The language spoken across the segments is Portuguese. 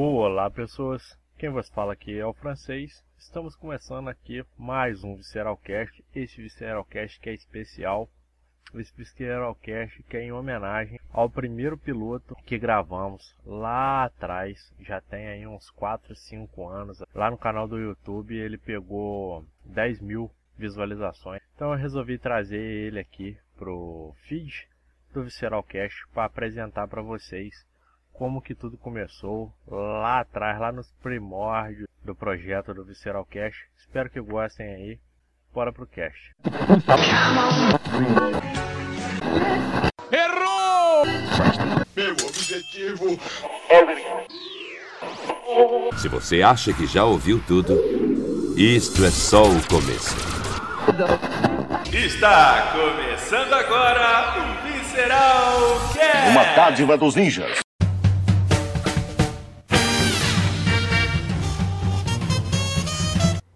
Olá pessoas, quem vos fala aqui é o francês. Estamos começando aqui mais um Visceralcast, esse Visceralcast que é especial, esse Visceralcast que é em homenagem ao primeiro piloto que gravamos lá atrás, já tem aí uns 4, 5 anos, lá no canal do YouTube ele pegou 10 mil visualizações, então eu resolvi trazer ele aqui pro feed do Visceralcast para apresentar para vocês como que tudo começou lá atrás, lá nos primórdios do projeto do Visceral Cash. Espero que gostem aí. Bora pro cast. Errou! Meu objetivo. Se você acha que já ouviu tudo, isto é só o começo. Está começando agora o Visceral Cast. Uma dádiva dos ninjas.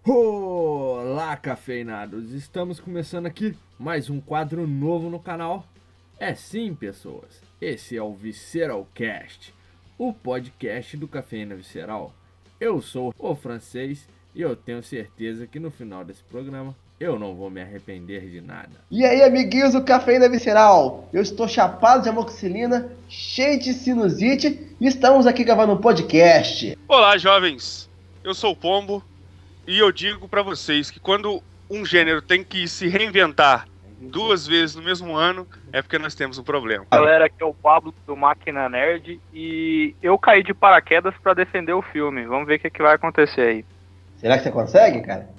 Olá, cafeinados! Estamos começando aqui mais um quadro novo no canal. É sim, pessoas, esse é o Visceral Cast, o podcast do Cafeína Visceral. Eu sou o francês e eu tenho certeza que no final desse programa eu não vou me arrepender de nada. E aí, amiguinhos do Cafeína Visceral? Eu estou chapado de amoxicilina, cheio de sinusite e estamos aqui gravando um podcast. Olá, jovens! Eu sou o Pombo e eu digo para vocês que quando um gênero tem que se reinventar duas vezes no mesmo ano, é porque nós temos um problema. Galera, aqui é o Pablo do Máquina Nerd e eu caí de paraquedas para defender o filme. Vamos ver o que, que vai acontecer aí. Será que você consegue, cara?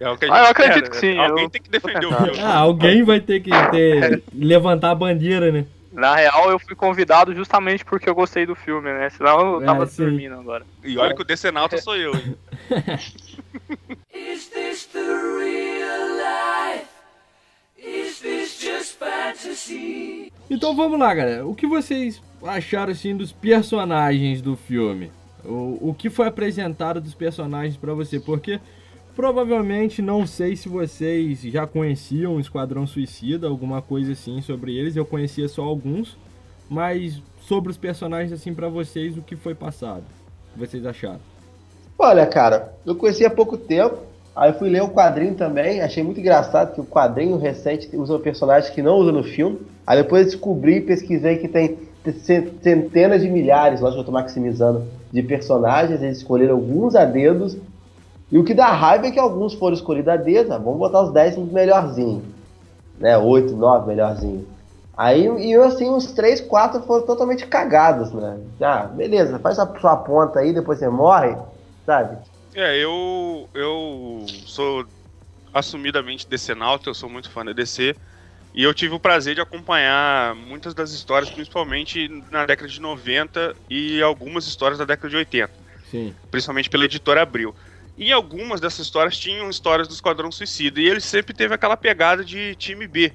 É o que a Ah, eu gente acredito espera, que sim, né? Alguém eu- tem que defender o filme. Ah, alguém vai ter que ter, levantar a bandeira, né? Na real, eu fui convidado justamente porque eu gostei do filme, né? Senão eu É, tava sim. dormindo agora. E olha que o Decenalta sou eu, hein? Então vamos lá, galera. O que vocês acharam assim dos personagens do filme? O, o que foi apresentado dos personagens pra você? Porque provavelmente não sei se vocês já conheciam o Esquadrão Suicida, alguma coisa assim sobre eles. Eu conhecia só alguns, mas sobre os personagens assim pra vocês, o que foi passado? O que vocês acharam? Olha, cara, eu conheci há pouco tempo, aí fui ler o quadrinho também, achei muito engraçado que o quadrinho recente usa personagens que não usa no filme. Aí depois descobri e pesquisei que tem ce- centenas de milhares, lógico que eu tô maximizando, de personagens, eles escolheram alguns a dedos. E o que dá raiva é que alguns foram escolhidos a dedo, ah, vamos botar os 10 melhorzinhos, né, 8, 9 melhorzinhos. Aí, e eu, assim, uns 3, 4 foram totalmente cagados, né? Ah, beleza, faz a sua ponta aí, depois você morre, sabe? É, eu, eu sou assumidamente decenalta, eu sou muito fã da DC. E eu tive o prazer de acompanhar muitas das histórias, principalmente na década de 90 e algumas histórias da década de 80. Sim. principalmente pela editora Abril. E algumas dessas histórias tinham histórias do Esquadrão Suicida. E ele sempre teve aquela pegada de time B.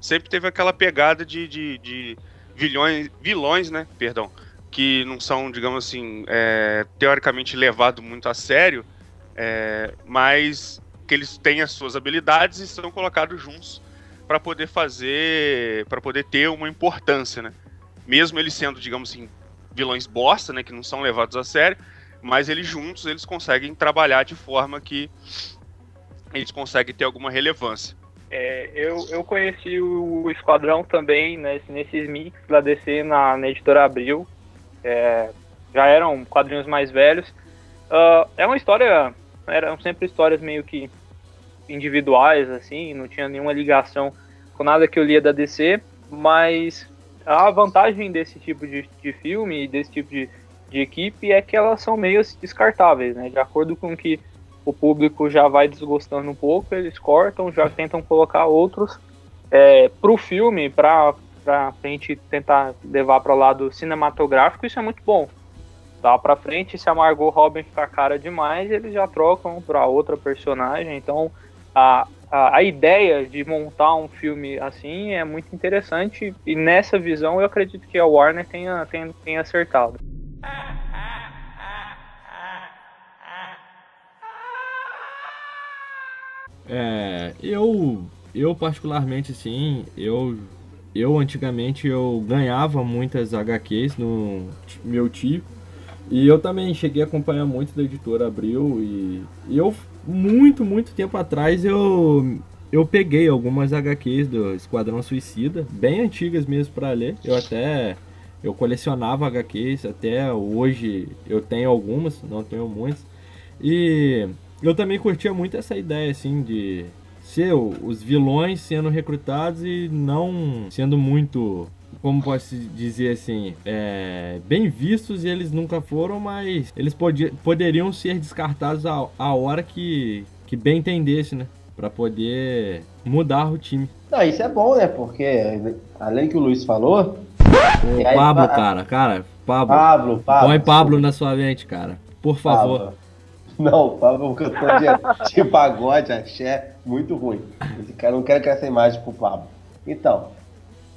Sempre teve aquela pegada de, de, de vilões, vilões, né? Perdão. Que não são, digamos assim, é, teoricamente levados muito a sério, é, mas que eles têm as suas habilidades e são colocados juntos para poder fazer. para poder ter uma importância, né? Mesmo eles sendo, digamos assim, vilões bosta, né? Que não são levados a sério mas eles juntos eles conseguem trabalhar de forma que eles conseguem ter alguma relevância. É, eu, eu conheci o Esquadrão também né, nesses mix da DC na, na editora Abril. É, já eram quadrinhos mais velhos. Ah, é uma história. Eram sempre histórias meio que individuais, assim, não tinha nenhuma ligação com nada que eu lia da DC, mas a vantagem desse tipo de, de filme, desse tipo de, de equipe, é que elas são meio descartáveis, né? De acordo com que o público já vai desgostando um pouco, eles cortam, já tentam colocar outros é, pro filme, pra, pra gente tentar levar para o lado cinematográfico, isso é muito bom. Dá pra frente, se a Margot Robin ficar cara demais, eles já trocam pra outra personagem. Então, a, a, a ideia de montar um filme assim é muito interessante. E nessa visão, eu acredito que a Warner tenha, tenha, tenha acertado. É, eu, eu particularmente assim, eu, eu antigamente eu ganhava muitas HQs no meu tio E eu também cheguei a acompanhar muito da editora Abril e, e eu, muito, muito tempo atrás, eu, eu peguei algumas HQs do Esquadrão Suicida, bem antigas mesmo para ler. Eu até eu colecionava HQs, até hoje eu tenho algumas, não tenho muitas. E eu também curtia muito essa ideia assim de ser os vilões sendo recrutados e não sendo muito como posso dizer assim, é, bem vistos e eles nunca foram, mas eles poderiam ser descartados a, a hora que, que bem entendesse, né? Pra poder mudar o time. Não, isso é bom, né? Porque, além que o Luiz falou. Ô, Pablo, cara, cara, Pablo. Pablo, Pablo. Põe Pablo na sua mente, cara. Por favor. Pablo. Não, Pablo cantor de, de pagode, axé, muito ruim. Esse cara não quer que essa imagem pro Pablo. Então,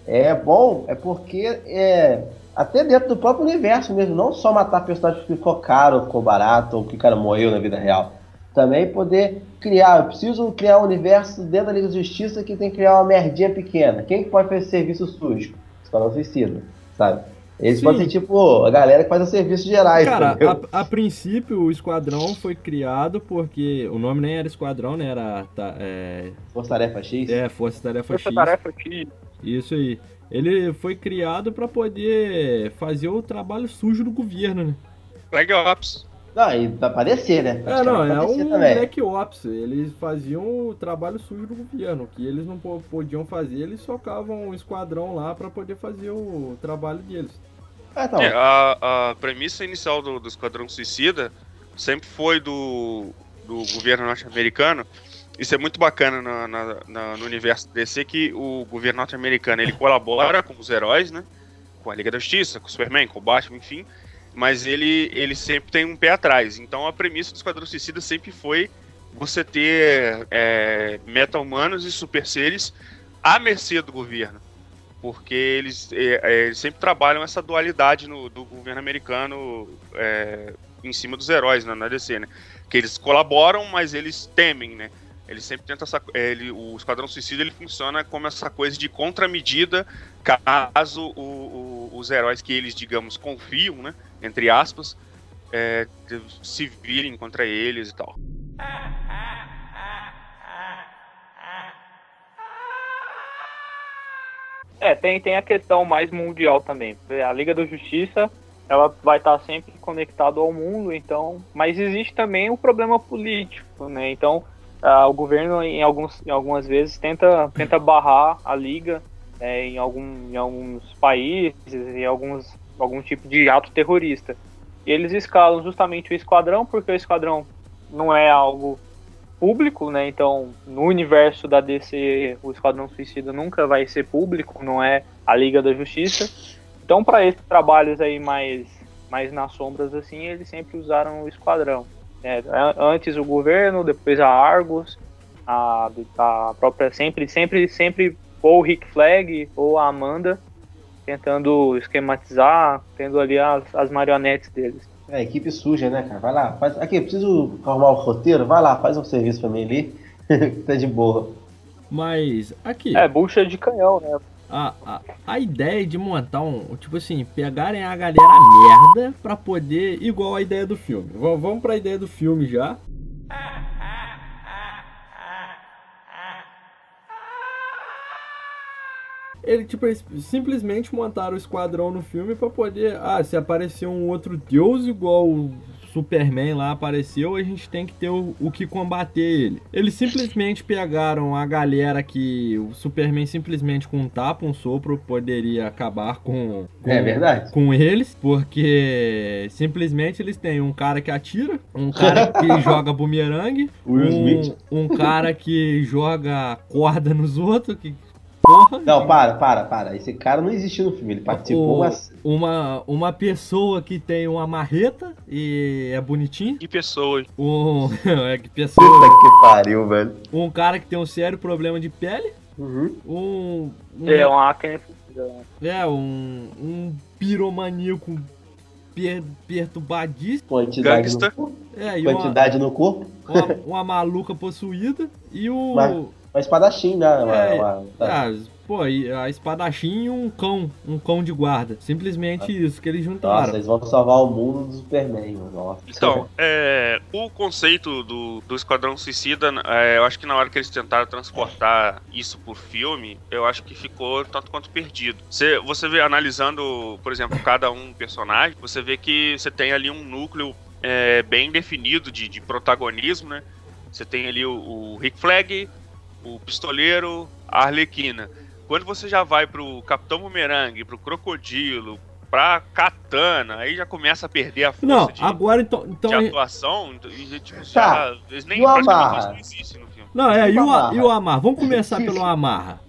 é bom, é porque é até dentro do próprio universo mesmo, não só matar personagens que ficou caro, ficou barato, ou que o cara morreu na vida real. Também poder criar, eu preciso criar um universo dentro da Liga da Justiça que tem que criar uma merdinha pequena. Quem que pode fazer serviço sujo? Esquadrão Suicida, sabe? Eles Sim. ser tipo a galera que faz os serviços gerais. Cara, a, a, princípio o Esquadrão foi criado porque o nome nem era Esquadrão, né? Era. Tá, é... Força Tarefa X? É, Força Tarefa Força X. Tarefa X. Isso aí. Ele foi criado para poder fazer o trabalho sujo do governo, né? Flag Ops. Não, e pra parecer, né? É, não, é um Black Ops. Eles faziam o trabalho sujo do governo. O que eles não podiam fazer, eles socavam um esquadrão lá para poder fazer o trabalho deles. É, tá é, a, a, premissa inicial do, do Esquadrão Suicida sempre foi do, do governo norte-americano isso é muito bacana na, na, na, no universo DC que o governo norte-americano ele colabora com os heróis, né? Com a Liga da Justiça, com o Superman, com o Batman, enfim. Mas ele, ele sempre tem um pé atrás. Então a premissa do Esquadrão Suicida sempre foi você ter é, meta-humanos e super seres à mercê do governo. Porque eles, é, é, sempre trabalham essa dualidade no, do governo americano é, em cima dos heróis na, na DC, né? Que eles colaboram, mas eles temem, né? Ele sempre tenta essa, ele, o Esquadrão Suicida ele funciona como essa coisa de contramedida caso o, o, os heróis que eles, digamos, confiam, né, entre aspas, é, se virem contra eles e tal. É, tem, tem a questão mais mundial também. A Liga da Justiça ela vai estar sempre conectada ao mundo, então, mas existe também o problema político, né? Então, uh, o governo em, alguns, em algumas vezes tenta, tenta barrar a liga é, em, algum, em alguns países, em alguns, algum tipo de ato terrorista. E eles escalam justamente o esquadrão, porque o esquadrão não é algo público, né? Então, no universo da DC, o Esquadrão Suicida nunca vai ser público, não é a Liga da Justiça. Então, para esses trabalhos aí mais, mais nas sombras, assim, eles sempre usaram o Esquadrão. É, antes o governo, depois a Argos, a, a própria sempre, sempre, sempre ou o Rick Flag ou a Amanda tentando esquematizar, tendo ali as, as marionetes deles. É, equipe suja, né, cara? Vai lá, faz. Aqui, preciso arrumar o roteiro, vai lá, faz um serviço pra mim ali. tá de boa. Mas, aqui. É, bucha de canhão, né? a, a, a ideia de montar um. Tipo assim, pegarem a galera merda pra poder. Igual a ideia do filme. V vamos pra ideia do filme já. Ele, tipo, eles simplesmente montaram o esquadrão no filme para poder. Ah, se aparecer um outro deus igual Superman lá apareceu, a gente tem que ter o, o, que combater ele. Eles simplesmente pegaram a galera que o Superman simplesmente com um tapa, um sopro, poderia acabar com, com, é verdade. com eles, porque simplesmente eles têm um cara que atira, um cara que joga bumerangue, um, um cara que joga corda nos outros, que Porra. Não, para, para, para. Esse cara não existiu no filme, ele participou. O, mas... uma, uma pessoa que tem uma marreta e é bonitinho. Que pessoa. Um, é que pessoa. Puta que pariu, velho. Um cara que tem um sério problema de pele. Uhum. Um, um. É, um acne. É, um. Um piromaníaco per, perturbadíssimo. Quantidade Gangsta. no corpo. É, Quantidade uma, no corpo. Uma, uma maluca possuída. E o. Mas uma espadachim, né? Uma, é, uma, tá. ah, pô, a espadachim e um cão, um cão de guarda. Simplesmente isso que eles juntaram. Nossa, eles vão salvar o mundo do Superman, mano. Nossa. Então, é, o conceito do, do Esquadrão Suicida, é, eu acho que na hora que eles tentaram transportar isso por filme, eu acho que ficou tanto quanto perdido. Você, você vê, analisando, por exemplo, cada um personagem, você vê que você tem ali um núcleo é, bem definido de, de protagonismo, né? Você tem ali o, o Rick Flag, o Pistoleiro, a Arlequina. Quando você já vai pro Capitão Boomerang, pro Crocodilo, pra Katana, aí já começa a perder a força Não, de, agora então. então de é- atuação. E, tipo, já, eles nem e o praticamente Amarra? não existem no filme. Não, é, e o, Amarra. e o Amar? Vamos começar pelo Amarra.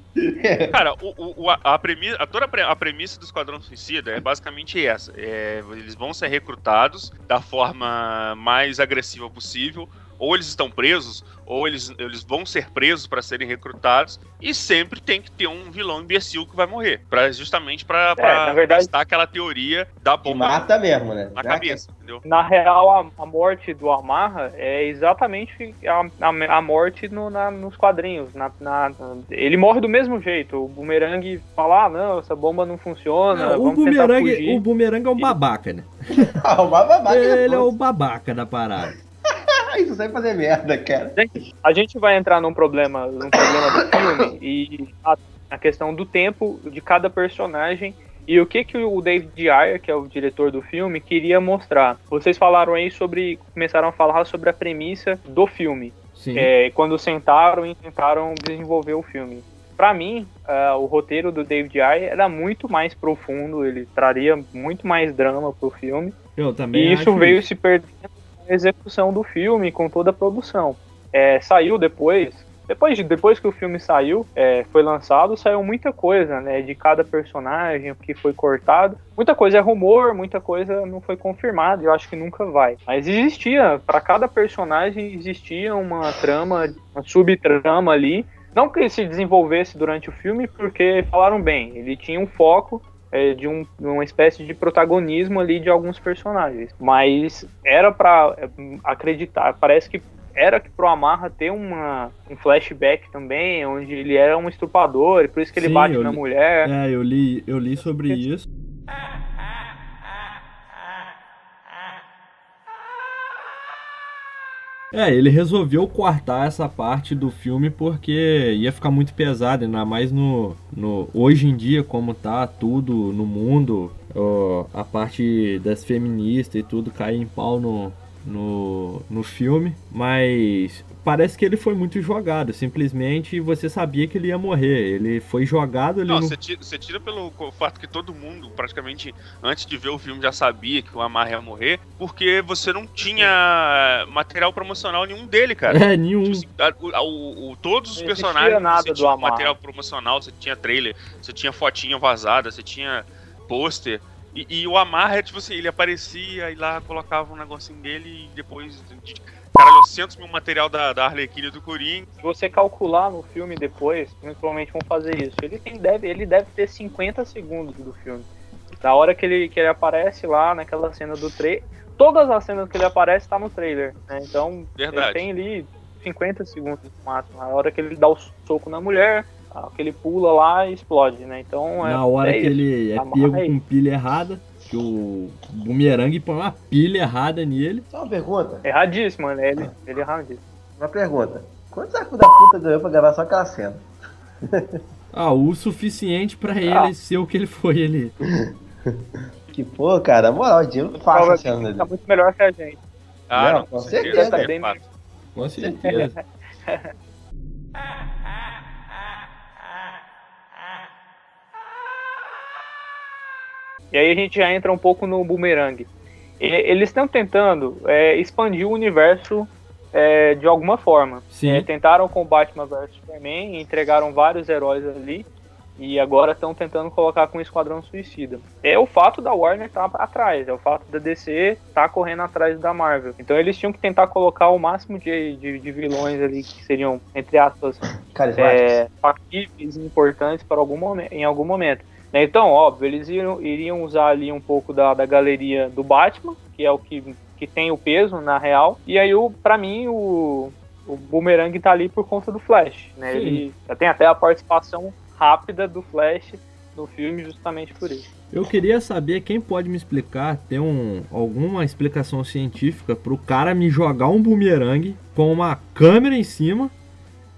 Cara, o, o- o- a, premissa, a- toda a premissa do Esquadrão Suicida é basicamente essa. É, eles vão ser recrutados da forma mais agressiva possível. Ou eles estão presos, ou eles, eles vão ser presos para serem recrutados. E sempre tem que ter um vilão imbecil que vai morrer. Pra, justamente na verdade- testar aquela teoria da Que bomba mata mesmo, né? na Né? cabeça, entendeu? Na real, a, a morte do Amarra é exatamente a, a, a morte no- na- nos quadrinhos. Na, na- ele morre do mesmo jeito. O Boomerang fala, ah, não, essa bomba não funciona, Não, o, fugir. o bumerangue é um babaca, né? Ah, o babaca Ele é é o babaca da parada. Isso sai fazer merda, cara. A gente vai entrar num problema, num problema do filme e a, a questão do tempo de cada personagem e o que que o David Ayer, que é o diretor do filme, queria mostrar. Vocês falaram aí sobre, começaram a falar sobre a premissa do filme. Sim. é, quando sentaram e tentaram desenvolver o filme. Pra mim, ah, o roteiro do David Ayer era muito mais profundo, ele traria muito mais drama pro filme. Eu também E isso veio se perdendo execução do filme, com toda a produção. É, saiu depois, depois, de, depois que o filme saiu, é, foi lançado, saiu muita coisa, né? De cada personagem, o que foi cortado. Muita coisa é rumor, muita coisa não foi confirmada, eu acho que nunca vai. Mas existia, para cada personagem existia uma trama, uma subtrama ali. Não que se desenvolvesse durante o filme, porque falaram bem, ele tinha um foco é, de um- uma espécie de protagonismo ali de alguns personagens. Mas era pra é, acreditar, parece que era que pro Amarra ter uma, um flashback também, onde ele era um estuprador, e por isso que ele Sim, bate na li- mulher. É, eu li, eu li sobre isso. É, ele resolveu cortar essa parte do filme porque ia ficar muito pesado, ainda mais no, no hoje em dia como tá tudo no mundo, ó, a parte das feministas e tudo cai em pau no, no, no filme, mas parece que ele foi muito jogado, simplesmente você sabia que ele ia morrer, ele foi jogado ali Não, no você tira, você tira pelo fato que todo mundo, praticamente, antes de ver o filme, já sabia que o Amarra ia morrer, porque você não tinha material promocional nenhum dele, cara. É, nenhum. Tipo assim, a- o, o- todos os Não personagens nada você do tinha Amarra. material promocional, você tinha trailer, você tinha fotinha vazada, você tinha pôster. E, e o Amarra, tipo assim, ele aparecia e lá colocava um negocinho dele e depois. De, caralho, 800 mil material da, da Arlequina do Coringa. Se você calcular no filme depois, provavelmente vão fazer isso. Ele, tem, deve, ele deve ter 50 segundos do filme. Na hora que ele, que ele aparece lá naquela cena do trailer. Todas as cenas que ele aparece tá no trailer. né? Então Verdade. ele tem ali 50 segundos no máximo. Na hora que ele dá o soco na mulher, que ele pula lá e explode, né? Então é, Na hora é que isso. ele é pego com pilha errada, que o bumerangue põe uma pilha errada nele. Só uma pergunta. Erradíssimo, né? Ele, ele é erradíssimo. Uma pergunta. Quanto saco da puta ganhou pra gravar só aquela cena? Ah, o suficiente pra ele Ah. ser o que ele foi ali. Que pô, cara, moral, o dinheiro não faz a cena Provavelmente dele. tá muito melhor que a gente. Ah, Não, não, com com certeza. certeza. é Bem-. Com certeza. E aí a gente já entra um pouco no boomerang. E- Eles estão tentando é, expandir o universo é, de alguma forma. Sim. É, tentaram com Batman vs Superman, entregaram vários heróis ali. E agora estão tentando colocar com o Esquadrão Suicida. É o fato da Warner estar atrás, é o fato da DC estar tá correndo atrás da Marvel. Então eles tinham que tentar colocar o máximo de, de, de vilões ali que seriam, entre aspas, é, factíveis e importantes para algum momento, em algum momento. Né? Então, óbvio, eles iriam, iriam usar ali um pouco da, da galeria do Batman, que é o que, que tem o peso na real. E aí, o, pra mim, o, o Boomerang tá ali por conta do Flash. Né? Sim. Ele já tem até a participação rápida do Flash no filme justamente por isso. Eu queria saber quem pode me explicar, ter um, alguma explicação científica pro cara me jogar um bumerangue com uma câmera em cima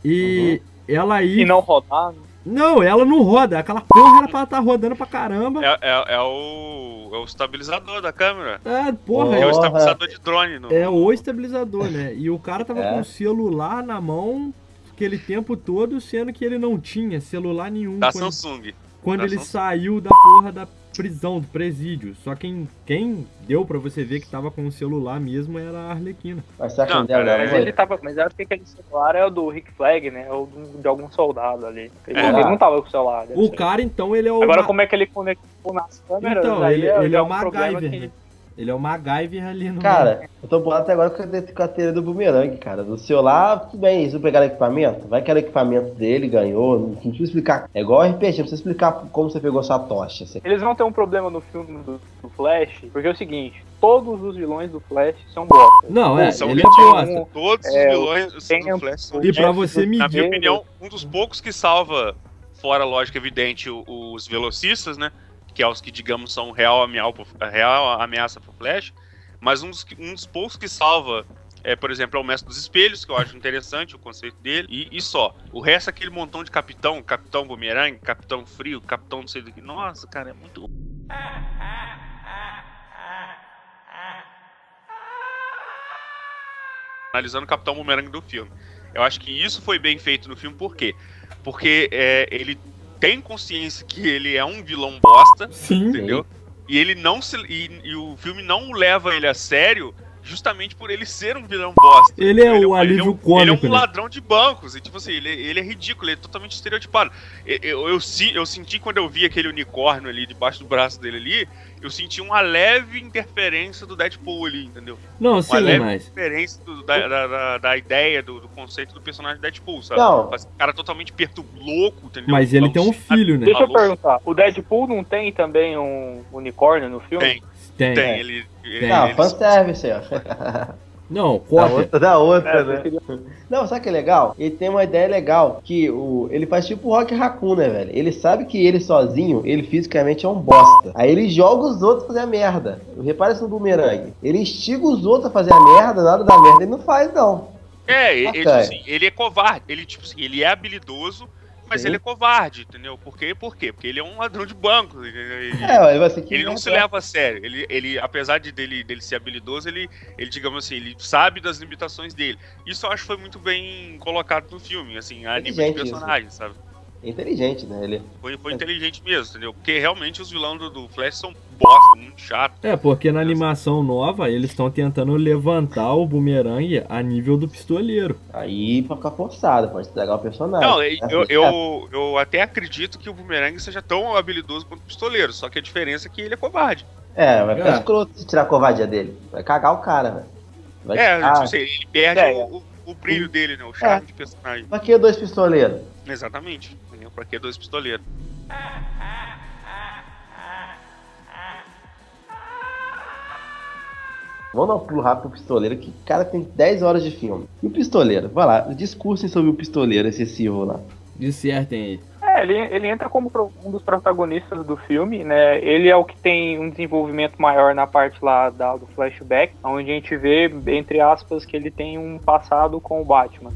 e ela aí. E não rodar, né? Não, ela não roda. Aquela porra era pra estar rodando pra caramba. É, é, é o, é o estabilizador da câmera. É, porra, É o é, estabilizador de drone. No, é o estabilizador, né? E o cara tava É. com o celular na mão aquele tempo todo, sendo que ele não tinha celular nenhum da quando, Samsung. quando da ele Samsung. saiu da porra da prisão, do presídio. Só quem, quem deu pra você ver que tava com o celular mesmo era a Arlequina. Mas será que Não, não, Mas foi? ele tava. Mas eu acho que aquele celular é o do Rick Flag, né? Ou do- de algum soldado ali. Ele, É. ele não tava com o celular. deve O ser. cara, então, ele é o. Agora, Ma- como é que ele conectou nas câmeras? Então, ele, é, ele já é um o problema MacGyver, que- né? Ele é o MacGyver ali no. Cara, eu tô bolado até agora com a, com a teoria do bumerangue, cara. Do celular, tudo bem, eles não pegaram equipamento. Vai que era o equipamento dele, ganhou. Não precisa explicar. É igual RPG, não precisa explicar como você pegou sua tocha. Você- Eles vão ter um problema no filme do, do Flash, porque é o seguinte: todos os vilões do Flash são bosta. Não, é, São ele é. Todos É, os vilões do tem- Flash são E pra você medir. Na minha opinião, um dos poucos que salva, fora lógica evidente, os velocistas, né? Que é os que, digamos, são real, ameal real ameaça pro Flash. Mas um dos, um dos poucos que salva, é, por exemplo, é o Mestre dos Espelhos, que eu acho interessante o conceito dele. E, e só. O resto é aquele montão de capitão, Capitão Boomerang, Capitão Frio, Capitão não sei do que. Nossa, cara, é muito. Analisando o Capitão Boomerang do filme. Eu acho que isso foi bem feito no filme, por quê? Porque é, ele tem consciência que ele é um vilão bosta, Sim. entendeu? E ele não se. E, e o filme não leva ele a sério justamente por ele ser um vilão bosta. Ele é Ele o um- ele é alívio um- cômico, Ele é um né? ladrão de bancos. E, tipo assim, ele, ele é ridículo, ele é totalmente estereotipado. Eu, eu, eu, eu senti quando eu vi aquele unicórnio ali debaixo do braço dele ali, eu senti uma leve interferência do Deadpool ali, entendeu? Não, sim, leve mas. Interferência do- da, da, da- da ideia, do, do conceito do personagem Deadpool, sabe? Não. Faz um cara totalmente perturbo, louco, entendeu? Mas ele tem um filho, né? Deixa eu perguntar: o Deadpool não tem também um unicórnio no filme? Tem, Tem. tem. Ele, ele, Não, ele- fanservice, ó. Não, Da cópia. outra, da outra, É, né? queria- Não, sabe o que é legal? Ele tem uma ideia legal, que o, ele faz tipo o Rock Raccoon, né, velho? Ele sabe que ele sozinho, ele fisicamente é um bosta. Aí ele joga os outros a fazer a merda. Repara isso no bumerangue. Ele instiga os outros a fazer a merda, nada da merda ele não faz, não. É, ele, ele, Ok. assim, ele é covarde. Ele, tipo assim, ele é habilidoso, mas Sim. ele é covarde, entendeu? Por quê? Por quê? Porque ele é um ladrão de banco. Ele, É, que ele não se leva a sério. Ele, ele apesar de dele, dele ser habilidoso, ele, ele, digamos assim, ele sabe das limitações dele. Isso eu acho que foi muito bem colocado no filme, assim, a nível de Inteligente isso. personagem, sabe? É inteligente, né? Ele... Foi, foi inteligente mesmo, entendeu? Porque realmente os vilões do, do Flash são bosta, muito chato. É, porque na animação nova eles estão tentando levantar o bumerangue a nível do pistoleiro. Aí pra ficar forçado, pode estragar o personagem. Não, É, eu, é. eu, eu até acredito que o Boomerang seja tão habilidoso quanto o pistoleiro, só que a diferença é que ele é covarde. É, vai ficar É. escroto se tirar a covardia dele. Vai cagar o cara, velho. Vai É, ficar... tipo assim, ele perde É, o, o- o brilho dele, né? O charme de personagem. Pra que dois pistoleiros? Exatamente. Pra que dois pistoleiros? Vamos dar um pulo rápido pro pistoleiro, que o cara tem 10 horas de filme. E o pistoleiro? Vai lá, discursem sobre o pistoleiro excessivo lá. Dissertem aí. É, ele, ele entra como um dos protagonistas do filme, né? Ele é o que tem um desenvolvimento maior na parte lá da, do flashback, onde a gente vê, entre aspas, que ele tem um passado com o Batman.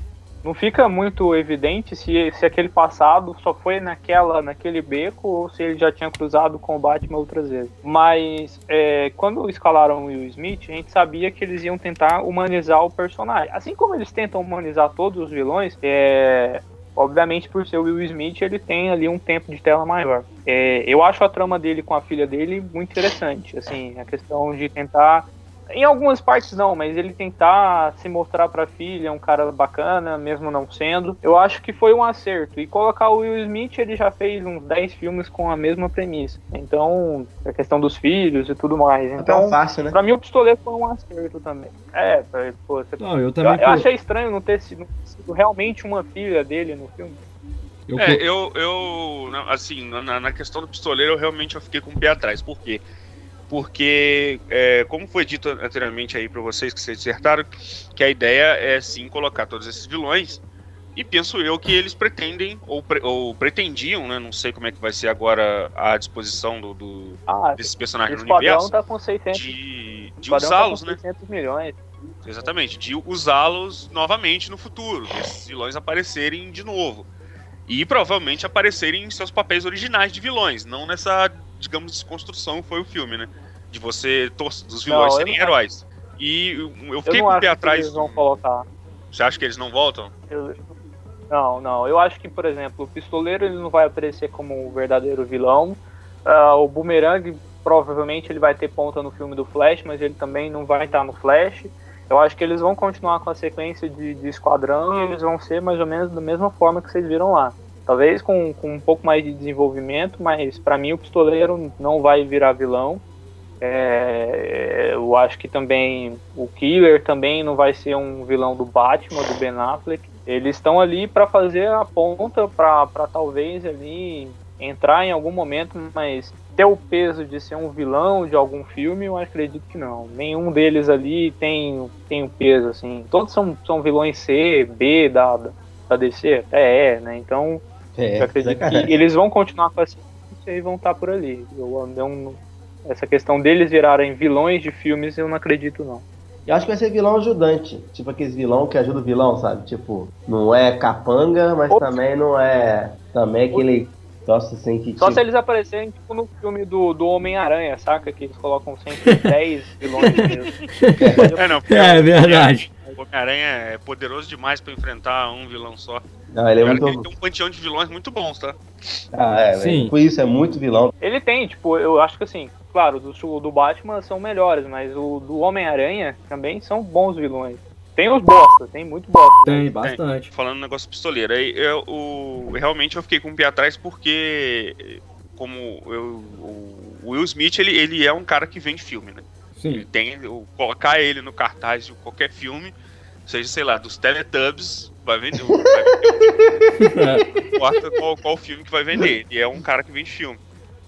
Não fica muito evidente se, se aquele passado só foi naquela, naquele beco ou se ele já tinha cruzado com o Batman outras vezes. Mas é, quando escalaram o Will Smith, a gente sabia que eles iam tentar humanizar o personagem. Assim como eles tentam humanizar todos os vilões, é, Obviamente, por ser o Will Smith, ele tem ali um tempo de tela maior. É, eu acho a trama dele com a filha dele muito interessante. Assim, a questão de tentar. Em algumas partes não, mas ele tentar se mostrar pra filha um cara bacana, mesmo não sendo. Eu acho que foi um acerto. E colocar o Will Smith, ele já fez uns 10 filmes com a mesma premissa. Então, a questão dos filhos e tudo mais. Então, Então, fácil, né? pra mim, o pistoleiro foi um acerto também. É, pô, você Não, eu eu, também. eu achei estranho não ter sido, sido realmente uma filha dele no filme. eu- É, eu, eu assim, na, na questão do pistoleiro, eu realmente eu fiquei com o pé atrás. Por quê? Porque, é, como foi dito anteriormente aí pra vocês, que vocês dissertaram, que a ideia é sim colocar todos esses vilões E penso eu que eles pretendem, ou, pre- ou pretendiam, né? Não sei como é que vai ser agora a disposição do, do- Ah, desses personagens no universo. tá com 600, De, de tá usá-los, né? 600 milhões. Exatamente, de usá-los novamente no futuro, desses vilões aparecerem de novo. E provavelmente aparecerem em seus papéis originais de vilões, não nessa, digamos, desconstrução que foi o filme, né? De você dos vilões Não, eu serem não- heróis. E eu Eu fiquei não com o acho pé que atrás. eles vão colocar. Você acha que eles não voltam? Eu- Não, não. Eu acho que, por exemplo, o Pistoleiro ele não vai aparecer como um verdadeiro vilão. Ah, o Boomerang provavelmente ele vai ter ponta no filme do Flash, mas ele também não vai estar no Flash. Eu acho que eles vão continuar com a sequência de, de Esquadrão e eles vão ser mais ou menos da mesma forma que vocês viram lá. Talvez com, com um pouco mais de desenvolvimento, mas pra mim o Pistoleiro não vai virar vilão. É, eu acho que também o Killer também não vai ser um vilão do Batman, do Ben Affleck. Eles estão ali para fazer a ponta para talvez ali entrar em algum momento, mas ter o peso de ser um vilão de algum filme, eu acredito que não. Nenhum deles ali tem tem o peso assim. Todos são, são vilões C, B da, da, DC, até é, né? Então É, eu acredito sacanagem. que eles vão continuar com essa e vão estar por ali. Eu não, essa questão deles virarem vilões de filmes, eu não acredito não. Eu acho que vai ser vilão ajudante. Tipo aqueles vilão que ajuda o vilão, sabe? Tipo, não é capanga, mas Ou- também não é. Também aquele. Nossa, assim que. Só tipo, se eles aparecerem tipo no filme do, do Homem-Aranha, saca? Que eles colocam sempre 10 vilões mesmo. É, não, porque É o- verdade. O Homem-Aranha é poderoso demais pra enfrentar um vilão só. Não, ele é muito. ele tem um panteão de vilões muito bons, tá? Ah, é, Sim. Por isso é muito vilão. Ele tem, tipo, eu acho que assim, claro, do, do Batman são melhores, mas o do Homem-Aranha também são bons vilões. Tem os bosta, tem muito bosta. Tem bastante. Falando no negócio pistoleiro, aí eu, o, realmente eu fiquei com o pé atrás porque, como eu, o Will Smith, ele, ele é um cara que vende filme, né? Ele Sim. tem, eu, colocar ele no cartaz de qualquer filme, seja, sei lá, dos Teletubbies, vai vender, vai vender não importa qual, qual filme que vai vender. Ele é um cara que vende filme.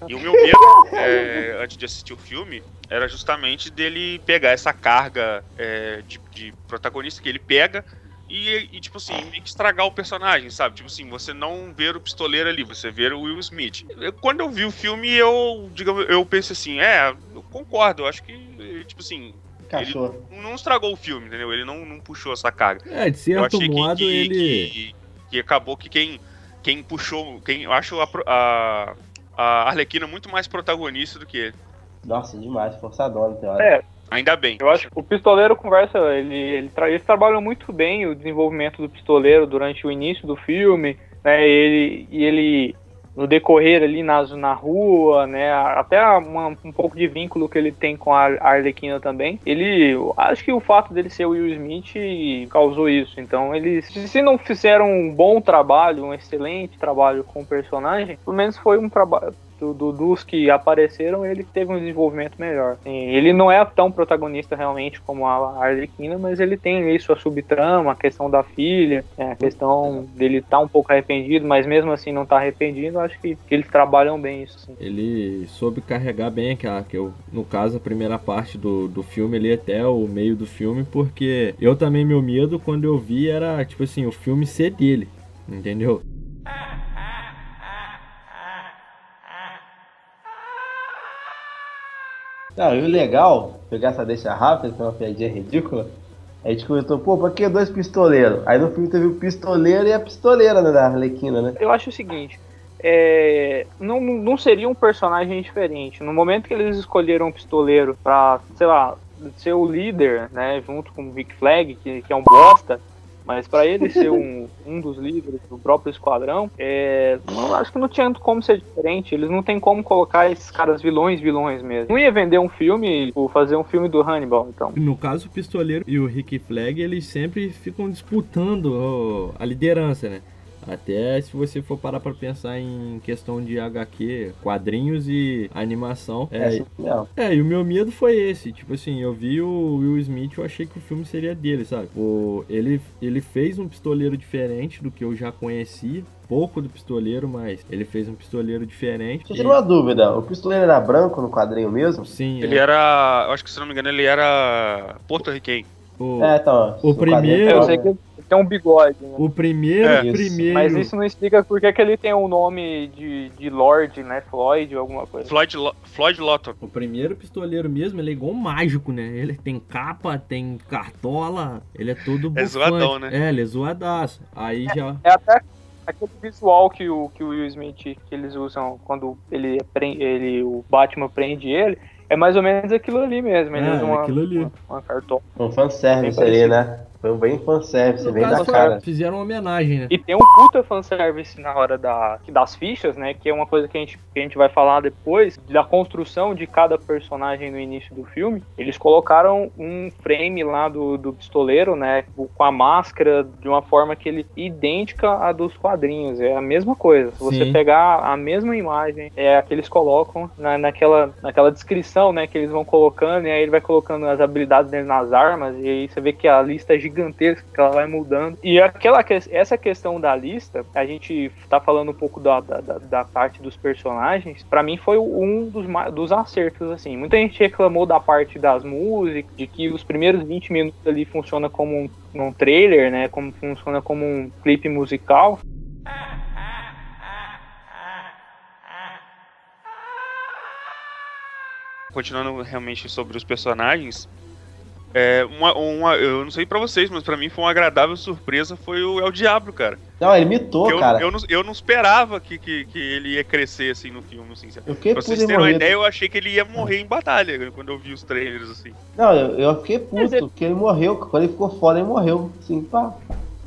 E o meu medo, é, antes de assistir o filme, era justamente dele pegar essa carga é, de, de protagonista que ele pega e, e, tipo assim, meio que estragar o personagem, sabe? Tipo assim, você não ver o pistoleiro ali, você ver o Will Smith. Quando eu vi o filme, eu, digamos, eu pensei assim, é, eu concordo, eu acho que, tipo assim, Cachorro. não estragou o filme, entendeu? Ele não, não puxou essa carga. É, de Eu certo achei que, modo que, ele. que, que acabou que quem, quem puxou. Quem, eu acho a, a, a Arlequina muito mais protagonista do que ele. Nossa, demais, forçadona, tem hora. É, Ainda bem. Eu acho que o pistoleiro conversa, ele, ele tra- eles trabalham muito bem o desenvolvimento do pistoleiro durante o início do filme, né? Ele, e ele no decorrer ali nas, na rua, né? Até uma- um pouco de vínculo que ele tem com a Arlequina também. Ele, acho que o fato dele ser Will Smith causou isso. Então eles, se não fizeram um bom trabalho, um excelente trabalho com o personagem, pelo menos foi um trabalho do, do- dos que apareceram, ele teve um desenvolvimento melhor. Sim, ele não é tão protagonista realmente como a Arlequina, mas ele tem ali sua subtrama, a questão da filha, né, a questão dele estar um pouco arrependido, mas mesmo assim não tá arrependido, acho que, que eles trabalham bem isso. Sim. Ele soube carregar bem aquela, que eu, no caso, a primeira parte do, do filme ali até o meio do filme, porque eu também, meu medo, quando eu vi, era, tipo assim, o filme ser dele, entendeu? Não, e o legal, pegar essa deixa rápida, que é uma piadinha ridícula, a gente comentou, pô, pra que dois pistoleiros? Aí no filme teve o pistoleiro e a pistoleira, né, da Arlequina, né? Eu acho o seguinte. é, não, não seria um personagem diferente. No momento que eles escolheram o pistoleiro pra, sei lá, ser o líder, né, junto com o Vic Flag, que, que é um bosta, mas pra ele ser um, um dos líderes do próprio esquadrão, é, não, acho que não tinha como ser diferente. Eles não tem como colocar esses caras vilões, vilões mesmo. Não ia vender um filme, tipo, fazer um filme do Hannibal, então. No caso, o Pistoleiro e o Rick Flag, eles sempre ficam disputando a liderança, né? Até se você for parar pra pensar em questão de HQ, quadrinhos e animação. É, É. É, e o meu medo foi esse. Tipo assim, eu vi o Will Smith eu achei que o filme seria dele, sabe? O, ele, ele fez um pistoleiro diferente do que eu já conhecia. Pouco do pistoleiro, mas ele fez um pistoleiro diferente. Eu tirar uma dúvida, o pistoleiro era branco no quadrinho mesmo? Sim, Ele é. era. Eu acho que se não me engano, ele era porto-riquenho. O, É, então. O primeiro- Eu fala, sei que tem um bigode, né? O primeiro, É, primeiro. Mas isso não explica por que ele tem o nome de, de Lord, né? Floyd ou alguma coisa. Floyd, Lo- Floyd Lawton. O primeiro pistoleiro mesmo, ele é igual um mágico, né? Ele tem capa, tem cartola, ele é todo bufante. zoadão, né? É, ele é zoadaço. Aí já... É até aquele visual que o, que o Will Smith, que eles usam quando ele, ele o Batman prende ele, é mais ou menos aquilo ali mesmo. Ele É, usa uma, aquilo ali. uma, uma cartola. Um fanservice ali, né? Foi um bem fanservice, No bem caso, da cara. fizeram uma homenagem, né? E tem um puta fanservice na hora da, das fichas, né? Que é uma coisa que a, gente, que a gente vai falar depois, da construção de cada personagem no início do filme. Eles colocaram um frame lá do, do pistoleiro, né? Com a máscara de uma forma que ele idêntica à dos quadrinhos. É a mesma coisa. Se você Sim. pegar a mesma imagem, é a que eles colocam na, naquela, naquela descrição, né? Que eles vão colocando, e aí ele vai colocando as habilidades dele nas armas, e aí você vê que a lista é gigantesca, que ela vai mudando. E aquela, que- essa questão da lista, a gente tá falando um pouco da, da, da- parte dos personagens, pra mim foi um dos, dos acertos, assim. Muita gente reclamou da parte das músicas, de que os primeiros 20 minutos ali funciona como um, um trailer, né? Como funciona como um clipe musical. Continuando realmente sobre os personagens, é, uma, uma- eu não sei pra vocês, mas pra mim foi uma agradável surpresa foi o El Diablo, cara. Não, ele mitou, eu, cara. eu, não, eu não esperava que, que, que ele ia crescer assim no filme, assim. Eu fiquei Pra puto vocês em terem uma ideia, eu achei que ele ia morrer em batalha quando eu vi os trailers, assim. Não, eu, eu fiquei puto, porque ele morreu. Quando ele ficou foda, ele morreu. Assim, pá.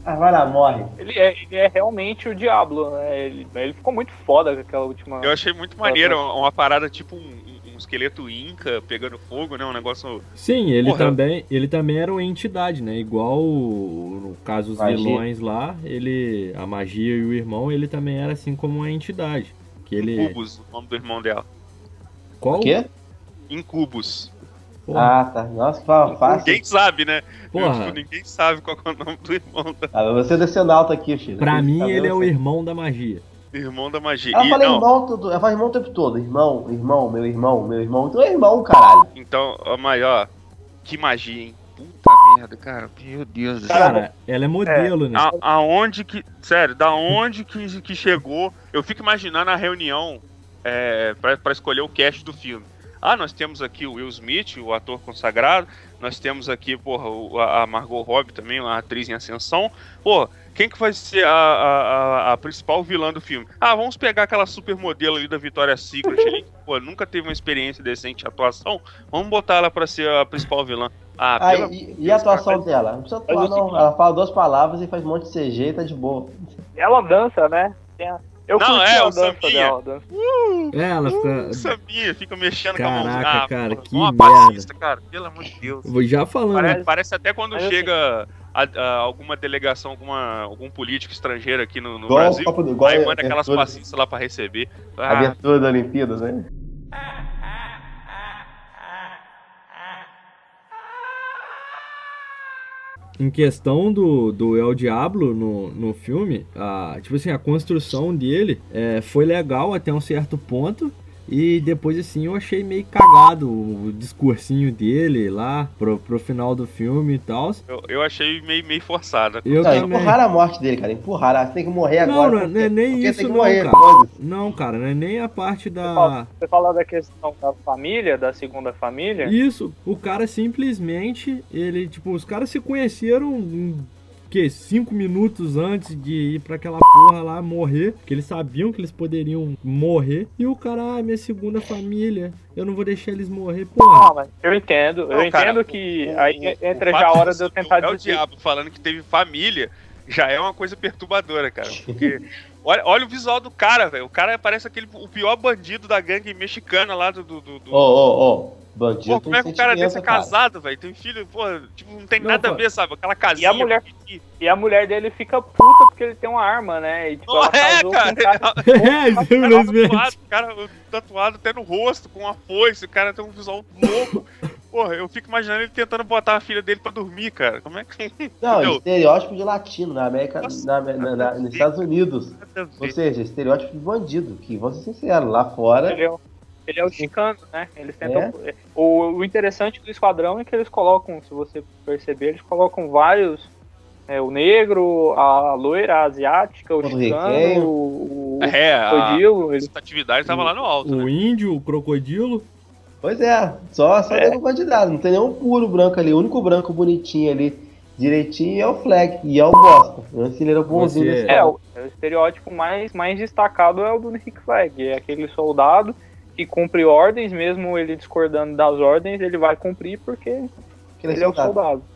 Ah, vai lá, morre. Ele é, ele é realmente o Diablo, né? Ele, ele ficou muito foda com aquela última. Eu achei muito maneiro, uma, uma parada tipo um, um- esqueleto inca pegando fogo, né? Um negócio. Sim, ele Porra. também, ele também era uma entidade, né? Igual no caso os Magia. vilões lá, ele, a magia e o irmão, ele também era assim como uma entidade. Que ele, Incubus, o nome do irmão dela. qual? O quê? Incubus. Porra, Ah, tá. Nossa, que fala fácil. Ninguém sabe, né? Porra. Tipo, ninguém sabe qual é o nome do irmão da, Ah, você é decenalto aqui, filho. pra mim ele é o irmão da magia. Irmão da magia. Ela E, fala não, irmão, tudo, ela fala irmão o tempo todo. Irmão, irmão, meu irmão, meu irmão. Então é irmão, caralho. Então, ó, mas ó, que magia, hein? Puta merda, cara. Meu Deus do céu. Cara, ela é modelo, né? A, aonde que. Sério, da onde que, que chegou? Eu fico imaginando a reunião é, pra, pra escolher o cast do filme. Ah, nós temos aqui o Will Smith, o ator consagrado. Nós temos aqui, porra, a Margot Robbie também, uma atriz em ascensão. Pô, quem que vai ser a, a, a- principal vilã do filme? Ah, vamos pegar aquela supermodelo ali da Victoria's Secret ali, que, pô, nunca teve uma experiência decente de atuação. Vamos botar ela pra ser a principal vilã. Ah, Ah, de e, e a atuação cara, dela? Não precisa atuar, o não. Ela fala duas palavras e faz um monte de CG e tá de boa. Ela dança, né? Tem a- Eu Não, é, o sambinha. dela. É, ela fica. Sabia, fica mexendo Caraca, com a mãozinha. Ah, cara, que uma merda. passista, cara. Pelo amor de Deus. Vou Já falando. Parece, parece até quando assim- chega a- a alguma delegação, alguma, algum político estrangeiro aqui no, no Igual Brasil. do igual Aí a manda aquelas passistas lá pra receber. a Ah, Abertura da Olimpíadas, né? Em questão do, do El Diablo no, no filme, a, tipo assim, a construção dele é, foi legal até um certo ponto. E depois, assim, eu achei meio cagado o discursinho dele lá pro, pro final do filme e tal. eu, eu achei meio, meio forçada. Eu Não, também. empurraram a morte dele, cara. Empurraram. Você tem que morrer Não, agora. não, porque- não é nem porque isso tem que não, morrer, cara. Não, cara, não é nem a parte da. você fala da questão da família, da segunda família. Isso, o cara simplesmente, ele, tipo, os caras se conheceram, que, cinco minutos antes de ir pra aquela porra lá morrer, que eles sabiam que eles poderiam morrer, e o cara, ah, minha segunda família, eu não vou deixar eles morrer, porra. Ah, mas eu entendo, eu Não, entendo cara, que o- aí o- entra o já a hora de eu tentar É o diabo falando que teve família. Já é uma coisa perturbadora, cara. Porque olha, olha o visual do cara, velho. O cara parece aquele o pior bandido da gangue mexicana lá do. do, do- do- Ô, ô, ô. Bandido Pô, como é que o cara desse é cara. casado, velho? Tem filho, pô, tipo, não tem Não, nada a pô. ver, sabe? Aquela casinha. mulher- pequenininha. E a mulher dele fica puta porque ele tem uma arma, né? E, tipo, Não ela é, casou com um cara. cara. É, tatuado, o cara tatuado até no rosto, com uma foice, o cara tem um visual louco. Porra, eu fico imaginando ele tentando botar a filha dele pra dormir, cara. Como é que. Não, Entendeu? estereótipo de latino na América, Nossa, na, na- na- nos Estados Unidos. A. Ou seja, estereótipo de bandido, que vamos ser sinceros, lá fora. É, o- ele é o chicano, né? Eles tentam. O, o interessante do esquadrão é que eles colocam, se você perceber, eles colocam vários É, o negro, a loira, a asiática, o Porto-riquenho. chicano, o, o É, a crocodilo. Ele... atividade tava lá no alto, né? O índio, o crocodilo. Pois é, só, só É. nego candidato, não tem nenhum puro branco ali. O único branco bonitinho ali, direitinho, é o Flag, e é o Bosta. Antes ele era bonzinho Você- É, o, o estereótipo mais, mais destacado é o do Rick Flag. É aquele soldado que cumpre ordens, mesmo ele discordando das ordens, ele vai cumprir porque Aquele ele é o soldado.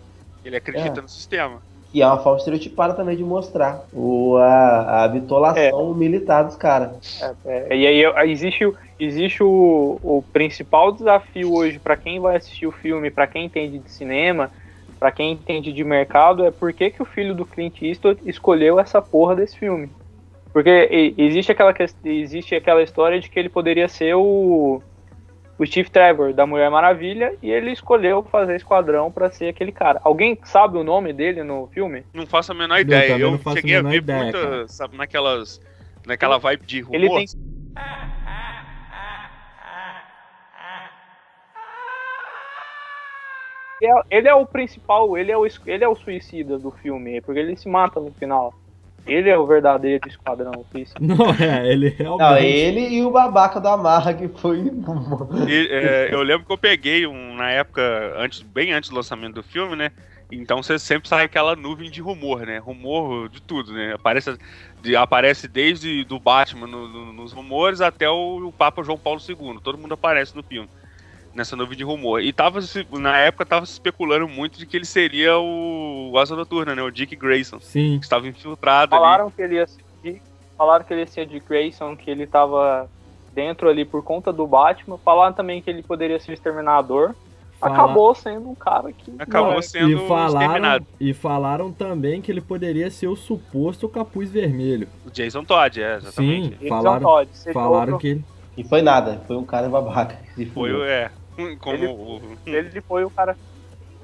Ele acredita É. no sistema. E é uma forma estereotipada também de mostrar o, a, a bitolação militar dos caras. É, é, e aí é, existe, o- existe o, o principal desafio hoje para quem vai assistir o filme, para quem entende de cinema, para quem entende de mercado, é por que, que o filho do Clint Eastwood escolheu essa porra desse filme. Porque existe aquela, existe aquela história de que ele poderia ser o, o Steve Trevor da Mulher Maravilha e ele escolheu fazer Esquadrão para ser aquele cara. Alguém sabe o nome dele no filme? Não faço a menor Eu ideia. Eu, a cheguei a ver ideia, muita, cara. sabe, naquelas. Naquela vibe de rumor. Ele tem Ele é- Ele é o principal, ele é o, ele é o suicida do filme, porque ele se mata no final. Ele é o verdadeiro esquadrão. Não, é, ele Não, realmente. ele e o babaca da Marra que foi. E, é, eu lembro que eu peguei um, na época, antes, bem antes do lançamento do filme, né? Então você sempre sai aquela nuvem de rumor, né? Rumor de tudo, né? Aparece, de- aparece desde do Batman no- no- nos rumores até o, o Papa João Paulo II. Todo mundo aparece no filme. Nessa nuvem de rumor. E tava, se- na época tava se especulando muito de que ele seria o Asa Noturna, né? O Dick Grayson. Sim. Que estava infiltrado ali. Falaram que ele ia ser falaram que ele ia ser de Grayson, que ele tava dentro ali por conta do Batman. Falaram também que ele poderia ser o exterminador. Fala- Acabou sendo um cara que Acabou não é- sendo E falaram, exterminado. e falaram também que ele poderia ser o suposto capuz vermelho. O Jason Todd, é, exatamente. Sim, Ele falaram, ser falaram outro- que ele. E foi nada, foi um cara babaca. Foi, o- é. Como Ele- o- ele foi o cara.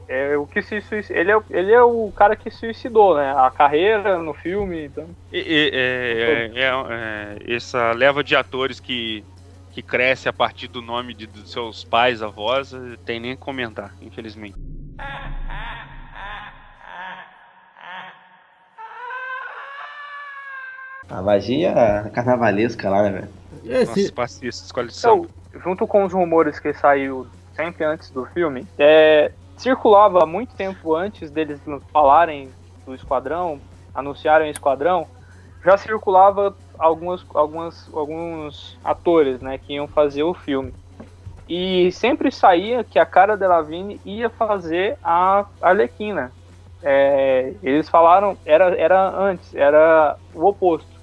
É, o que se ele, é, ele é o cara que suicidou, né? A carreira no filme. Então. E- e- é, é, é, essa leva de atores que, que cresce a partir do nome de, dos seus pais, avós, tem nem que comentar, infelizmente. A magia carnavalesca lá, né, velho? É, Nossa, se- passista, escolhe de samba. Então, junto com os rumores que saiu sempre antes do filme, é, circulava muito tempo antes deles falarem do Esquadrão, anunciarem o Esquadrão, já circulava algumas, algumas, alguns atores, né, que iam fazer o filme. E sempre saía que a Cara Delevingne ia fazer a Arlequina. É, eles falaram, era, era antes, era o oposto.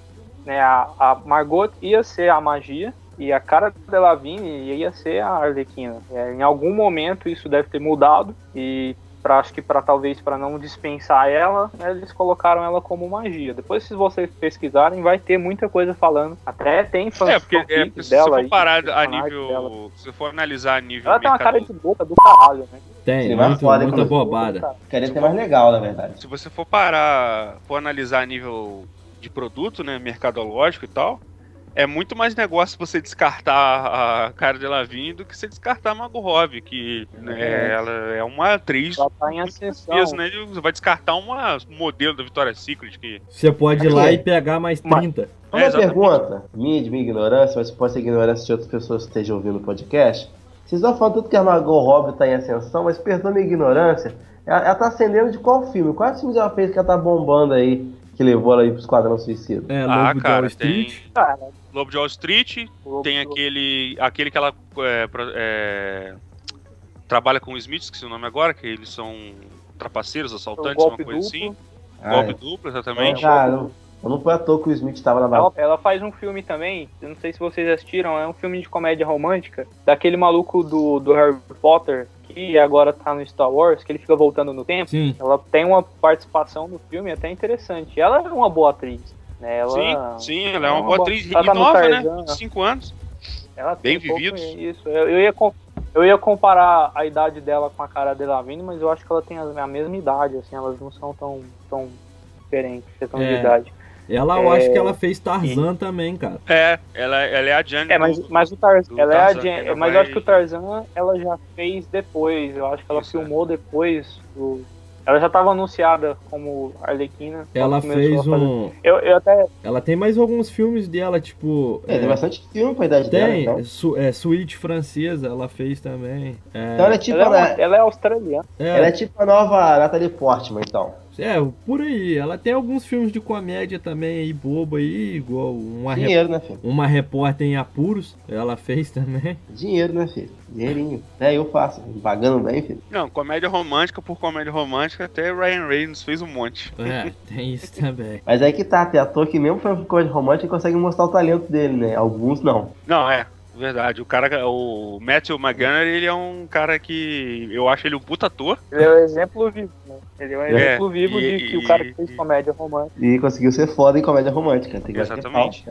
Né? A, a Margot ia ser a magia e a Cara Delevingne ia ser a Arlequina. É, em algum momento isso deve ter mudado e pra, acho que para talvez para não dispensar ela, né, eles colocaram ela como magia. Depois se vocês pesquisarem vai ter muita coisa falando. Até tem fãs É, porque, é, porque se você dela for aí, parar a personagem nível. dela. Se você for analisar a nível. Ela tem uma cara de boca do caralho, né? tem, vai muito, muita bobada. Queria ter mais legal, na verdade. Se você for parar, for analisar a nível de produto, né, mercadológico e tal, é muito mais negócio você descartar a cara de Lavigne do que você descartar a Margot Robbie, que né, ela é uma atriz Ela tá em ascensão. peso, né? Você vai descartar uma modelo da Victoria's Secret que Você pode ir lá Aqui. e pegar mais Mas- 30. Uma É, exatamente. pergunta, minha de minha ignorância, mas pode ser ignorância de outras pessoas que estejam ouvindo o podcast. Vocês estão falando tudo que a Margot Robbie está em ascensão, mas perdoa minha ignorância. Ela, ela tá ascendendo de qual filme? Quais filmes ela fez que ela tá bombando aí, que levou ela aí pro Esquadrão Suicida? É, Ah, Lobo de cara, Wall Street. tem Lobo de Wall Street, o- tem aquele aquele que ela é, é, trabalha com o Smith, esqueci o nome agora, que eles são trapaceiros, assaltantes, uma golpe coisa duplo. assim. Ah, Golpe é. duplo, exatamente. cara, não, não foi à toa que o Smith estava na Ela, ela faz um filme também, eu não sei se vocês assistiram, é um filme de comédia romântica, daquele maluco do, do Harry Potter, que agora tá no Star Wars, que ele fica voltando no tempo. Sim. Ela tem uma participação no filme até interessante. Ela é uma boa atriz. Né? Ela, Sim, sim, ela é uma uma boa boa- atriz e tá no nova, né? Tarzan. 25 anos. ela bem tem um vividos. Isso. Eu, eu ia, eu ia comparar a idade dela com a cara de Lavigne, mas eu acho que ela tem a, a mesma idade, assim, elas não são tão, tão diferentes, questão de É. idade. Ela, eu É, acho que ela fez Tarzan também, cara. É, ela, ela é a Jane. É, mas, mas o Tarzan, ela é a Tarzan, ela mas eu vai- acho que o Tarzan ela já fez depois. Eu acho que ela Isso, é. filmou depois do, Ela já estava anunciada como Arlequina. quando Ela fez a um. Eu, eu até. Ela tem mais alguns filmes dela, tipo. É, tem é, bastante filme pra idade dela, tem, então. su, é, Suíte Francesa, ela fez também. É, Então ela é tipo, ela, é, a- uma- ela é australiana. é, ela é tipo a nova Natalie Portman, então. É, por aí. Ela tem alguns filmes de comédia também aí, bobo aí, igual uma, rep- Dinheiro, né, filho? uma repórter em apuros, ela fez também. Dinheiro, né, filho? Dinheirinho. É, eu faço. Pagando bem, filho. Não, comédia romântica por comédia romântica, até Ryan Reynolds fez um monte. É, tem isso também. Mas aí que tá, tem ator que mesmo foi coisa romântica consegue mostrar o talento dele, né? Alguns não. Não, é. Verdade. O cara, o Matthew McGonagall, ele é um cara que eu acho ele um puta ator. Ele é um exemplo vivo, né? Ele é um É, exemplo vivo e- de que o cara que e- fez comédia romântica. E conseguiu ser foda em comédia romântica. Tem que Exatamente.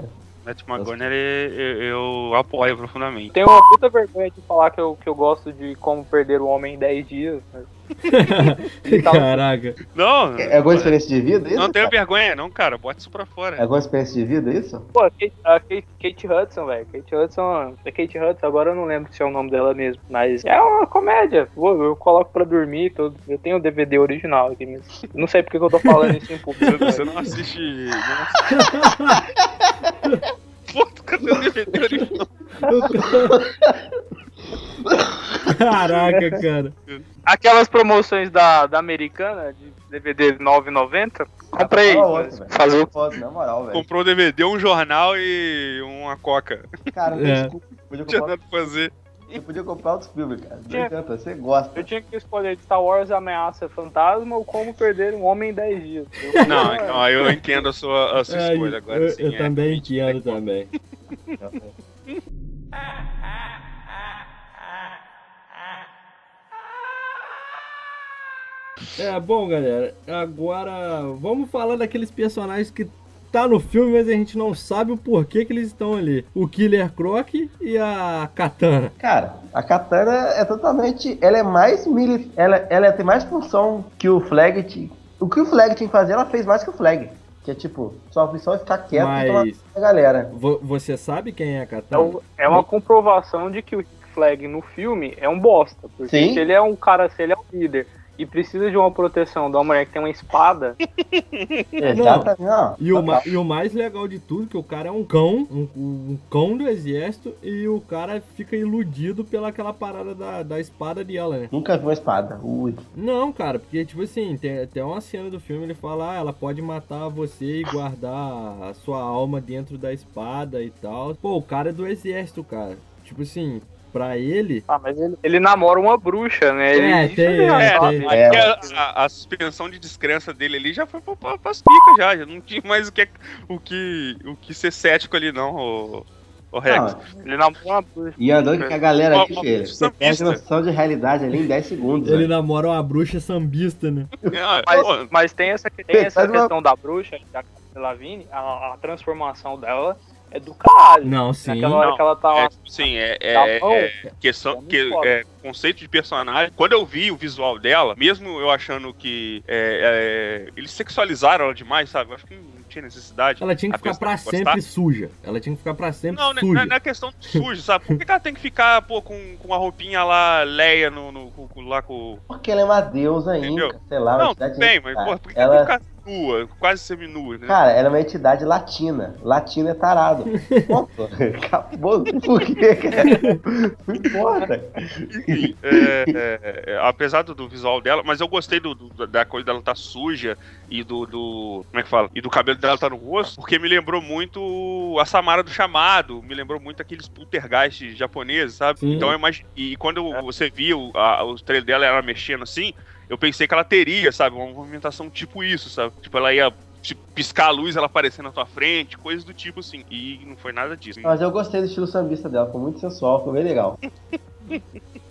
Matthew ele- eu, eu apoio profundamente. Tenho uma puta vergonha de falar que eu, que eu gosto de como perder o homem em 10 dias. né? Caraca. Não, É alguma experiência de vida isso? não tenho cara? vergonha, não, cara. Bota isso pra fora. É alguma experiência de vida isso? Pô, a Kate, a Kate, Kate Hudson, velho. Kate Hudson. A Kate Hudson, agora eu não lembro se é o nome dela mesmo. Mas é uma comédia. Pô, eu coloco pra dormir. Todo, eu tenho o DVD original aqui, eu não sei porque que eu tô falando isso em público. Você, você não assiste. Não assiste. Pô, cadê o DVD original? Caraca, cara. Aquelas promoções da, da americana de DVD 9,90. Comprei. Outra, fazer o Foda, na moral, velho. Comprou um DVD, um jornal e uma coca. Cara, não É. desculpa. Podia Não tinha comprar, nada pra fazer. você podia comprar outros filmes, cara. Não Tinha. adianta, você gosta. Eu tinha que escolher Star Wars Ameaça Fantasma ou Como Perder um Homem em 10 Dias. Não, não, eu entendo a sua, a sua É, escolha agora. eu, sim, eu é. também entendo também. É, bom, galera, agora vamos falar daqueles personagens que tá no filme, mas a gente não sabe o porquê que eles estão ali. O Killer Croc e a Katana. Cara, a Katana é totalmente. Ela é mais mili... ela, ela tem mais função que o Flag. O que o Flag tinha que fazer, ela fez mais que o Flag. Que é tipo, sua função é ficar quieto e tomar Mas a galera. vo- você sabe quem é a Katana? o- é uma comprovação de que o Flag no filme é um bosta. Porque Sim. se ele é um cara, se ele é um líder e precisa de uma proteção de uma mulher que tem uma espada, Exatamente. Não. E o, ma- e o mais legal de tudo, que o cara é um cão, um, um cão do exército, e o cara fica iludido pela aquela parada da, da espada dela, né? Nunca vi uma espada. Ui. Não, cara, porque, tipo assim, tem até uma cena do filme, ele fala, ah, ela pode matar você e guardar a sua alma dentro da espada e tal. Pô, o cara é do exército, cara. Tipo assim, pra ele... ah, mas ele, ele namora uma bruxa, né? Ele, É, tem- é, sabe. tem- Aí É. a, a- a suspensão de descrença dele ali já foi pra, pra, pras picas já, já não tinha mais o que, o que, o que ser cético ali não, o, o Rex. Não, Ele namora uma bruxa. e andando com a galera filho. Você perde sambista. noção de realidade ali em 10 segundos. Ele velho. namora uma bruxa sambista, né? Ah, Mas, mas tem essa, tem essa questão da bruxa, da Lavigne, a, a transformação dela é do caralho. Não, sim. Naquela hora Não, que ela tá é, assim, é, é, Tá é, questão, É que, é, conceito de personagem. Quando eu vi o visual dela, mesmo eu achando que é, é, eles sexualizaram ela demais, sabe? Eu acho que não tinha necessidade. Ela tinha que ficar pra sempre suja. Ela tinha que ficar pra sempre Não, né, suja. não é questão de sujo, sabe? Por que, que ela tem que ficar, pô, com, com a roupinha lá, Leia, no, no, com- com- lá com. Porque ela é uma deusa inca, sei lá. uma Não, bem, inca, mas, pô, por que, ela... ela tem que ficar nua, quase seminua, né? Cara, ela é uma entidade latina. Latino é tarado. Ponto. Acabou. Por quê, cara? Não importa. Enfim, é, é, é, apesar do, do visual dela, mas eu gostei do, do- da coisa dela tá suja e do, do- Como é que fala? E do cabelo dela tá no rosto, porque me lembrou muito a Samara do chamado, me lembrou muito aqueles poltergeist japoneses, sabe? Sim. Então eu imagino. E quando você viu a, o trailer dela, ela mexendo assim, eu pensei que ela teria, sabe? Uma movimentação tipo isso, sabe? Tipo, ela ia. tipo, piscar a luz, ela aparecer na tua frente, coisas do tipo assim. E não foi nada disso. Mas eu gostei do estilo sambista dela, foi muito sensual, foi bem legal.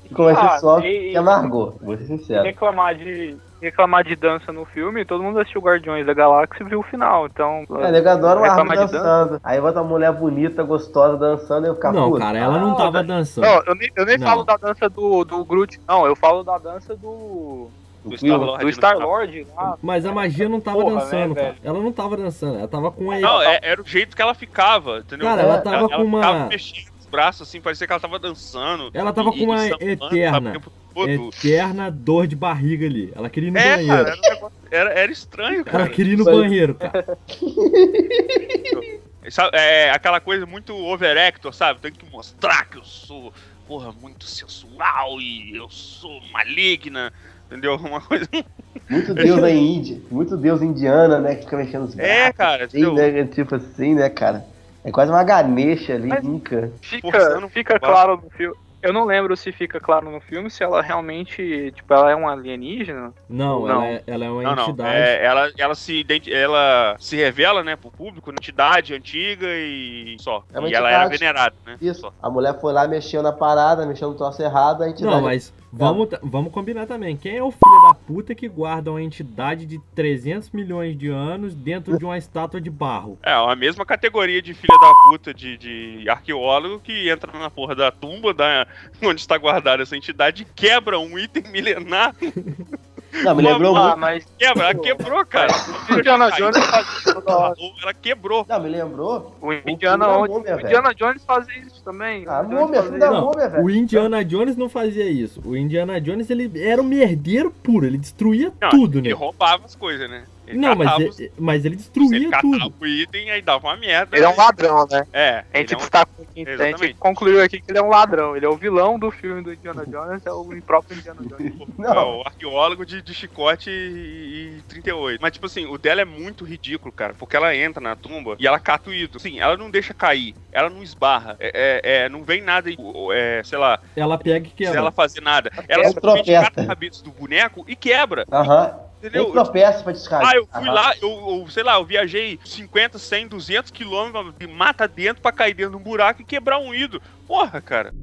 Ficou mais Ah, sensual e- que amargou, vou ser sincero. Reclamar de, reclamar de dança no filme, todo mundo assistiu Guardiões da Galáxia e viu o final. Então. É, nego adora uma árvore de dança. dançando. Aí bota uma mulher bonita, gostosa, dançando e eu ficar Não, puto. cara, ela não Ah, tava dançando. Não, eu nem, eu nem Não. falo da dança do, do Groot, não, eu falo da dança do. Do Star-Lord. Do Star-Lord lá. Mas a magia não tava Porra, dançando, né, cara. Ela não tava dançando, ela tava com a. Não, é- era o jeito que ela ficava, entendeu? Cara, ela tava com uma- ficava mexendo os braços assim, parecia que ela tava dançando. Ela tava e- com uma eterna. eterna dor de barriga ali. Ela queria ir no É, banheiro. cara, era, um negócio- era, era estranho, Ela cara. queria ir no Isso aí. banheiro, cara. Sabe, É aquela coisa muito overactor, sabe? Tem que mostrar que eu sou, porra, muito sensual e eu sou maligna, entendeu? Uma coisa. Muito deus aí Índia. Muito deus indiana, né? Que fica mexendo os braços. É, cara, assim, entendeu? né? Tipo assim, né, cara? É quase uma Ganesha ali, Mas- Inca. Fica, Forçando fica claro no filme. Eu não lembro se fica claro no filme se ela realmente, tipo, ela é um alienígena. Não, Não. Ela, é, ela é uma Não, não. entidade. É, ela, ela, se identi- ela se revela, né, pro público, uma entidade antiga e só. É e ela era venerada, né? Isso. Só. A mulher foi lá, mexeu na parada, mexeu no troço errado, a entidade. Não, mas vamos, vamos combinar também. Quem é o puta que guarda uma entidade de 300 milhões de anos dentro de uma estátua de barro? É, a mesma categoria de filha da puta de, de arqueólogo que entra na porra da tumba da, onde está guardada essa entidade e quebra um item milenar. Não, me lembrou Ah, muito. mas Quebra, ela quebrou, cara. o Indiana Jones faz isso ela quebrou. Não, me lembrou. O Indiana, o múmia, velho. Indiana Jones fazia isso também. A O Indiana múmia, Jones filho da fazia Não, múmia, velho. o Indiana Jones não fazia isso. O Indiana Jones ele era um merdeiro puro, ele destruía Não, tudo, Ele né? roubava as coisas, né? Ele Não, mas catava ele, os- mas ele ele destruía catava tudo. o item aí dava uma merda. Ele é um né? ladrão, né? É, A ele gente, é um tá, a gente concluiu aqui que ele é um ladrão. Ele é o vilão do filme do Indiana Jones, é o próprio Indiana Jones. É, Não, o arqueólogo de, de chicote e, e 38. Mas, tipo assim, o dela é muito ridículo, cara. Porque ela entra na tumba e ela cata o ídolo. Sim, ela não deixa cair. Ela não esbarra. É, é- é, não vem nada, é, sei lá, Ela pega e se quebra. ela fazer nada. Ela Ela simplesmente tropeça. cata a cabeça do boneco e quebra. aham. Entendeu? Nem tropeça pra descargar. Ah, eu fui Aham. lá, eu, eu, sei lá, eu viajei 50, 100, 200 quilômetros de mata dentro pra cair dentro de um buraco e quebrar um ídolo. Porra, cara.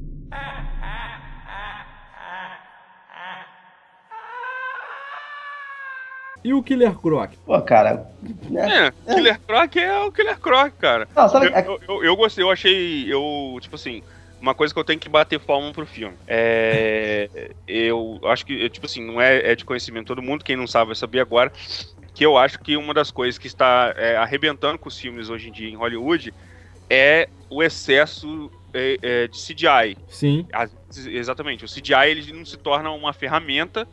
E o Killer Croc? Pô, cara. Né? É, Killer Croc é o Killer Croc, cara. Não, sabe, Eu, é- eu, eu- eu gostei, eu achei, eu, tipo assim, uma coisa que eu tenho que bater palma pro filme. É, eu acho que, tipo assim, não é, é de conhecimento de todo mundo, quem não sabe vai saber agora, que eu acho que uma das coisas que está é, arrebentando com os filmes hoje em dia em Hollywood é o excesso é, é, de CGI. Sim. Exatamente, o CGI ele não se torna uma ferramenta,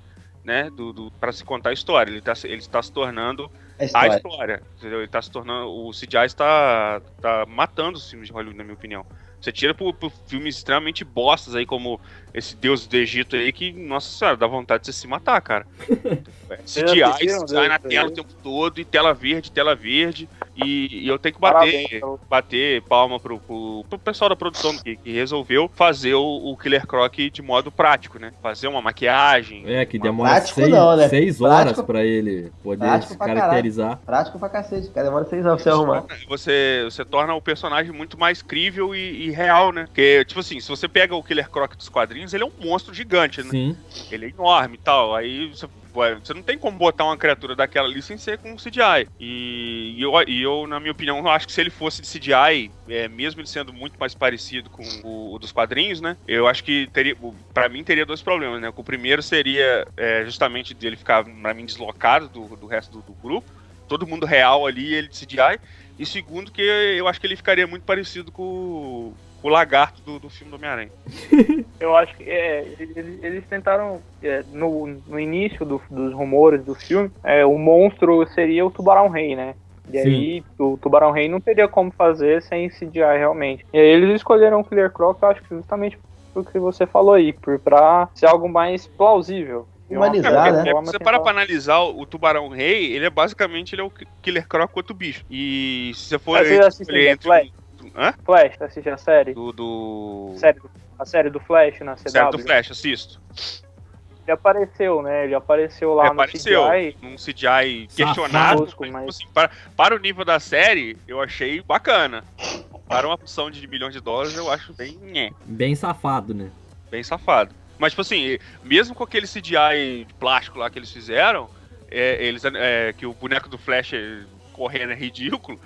né, do, do, para se contar a história, ele está ele está se tornando a história. história. Entendeu? Ele tá se tornando. O CGI está tá matando os filmes de Hollywood, na minha opinião. Você tira por, por filmes extremamente bostas aí, como esse Deus do Egito aí, que, nossa senhora, dá vontade de você se matar, cara. É, CGI, Deus na tela o tempo todo, e tela verde, tela verde. E, e eu tenho que bater, Parabéns. bater palma pro, pro, pro pessoal da produção que, que resolveu fazer o, o Killer Croc de modo prático, né? Fazer uma maquiagem. É, que demora Prático seis, não, né? seis horas Prático- pra ele poder prático se pra caracterizar. Prático pra cacete, cara. Demora seis anos pra você arrumar. Você, você torna o personagem muito mais crível e, e real, né? Porque, tipo assim, se você pega o Killer Croc dos quadrinhos, ele é um monstro gigante, né? Sim. Ele é enorme e tal. Aí você, ué, você não tem como botar uma criatura daquela ali sem ser com CGI. E, e eu, e eu, na minha opinião, acho que se ele fosse de CGI, é, mesmo ele sendo muito mais parecido com o, o dos quadrinhos, né? Eu acho que teria, para mim, teria dois problemas, né? O primeiro seria é, justamente dele ficar, pra mim, deslocado do, do resto do, do grupo. Todo mundo real ali, ele de CGI. E segundo, que eu acho que ele ficaria muito parecido com, o- o lagarto do, do filme do Homem-Aranha. Eu acho que é, eles, eles tentaram, é, no, no início do- dos rumores do filme, é, o monstro seria o Tubarão Rei, né? E aí o Tubarão Rei não teria como fazer sem CGI realmente. E aí eles escolheram o Killer Croc, eu acho que justamente por que você falou aí, por, pra ser algo mais plausível. Humanizar, que né? é É, se você para pra analisar o, o Tubarão Rei, ele é basicamente ele é o Killer Croc com outro bicho. E se você for Mas você já assistiu escolher entre um- Hã? Flash, você assiste a série? Do, do... série do- a série do Flash na CW? Série do Flash, assisto. Ele apareceu, né? Ele apareceu lá É, no apareceu CGI. num CGI questionável, Tosco, mas, mas- tipo assim, para, para o nível da série, eu achei bacana. Para uma opção de milhões de dólares, eu acho bem, Bem safado, né? bem safado. Mas, tipo assim, mesmo com aquele CGI de plástico lá que eles fizeram, é, eles, é, que o boneco do Flash correndo é ridículo,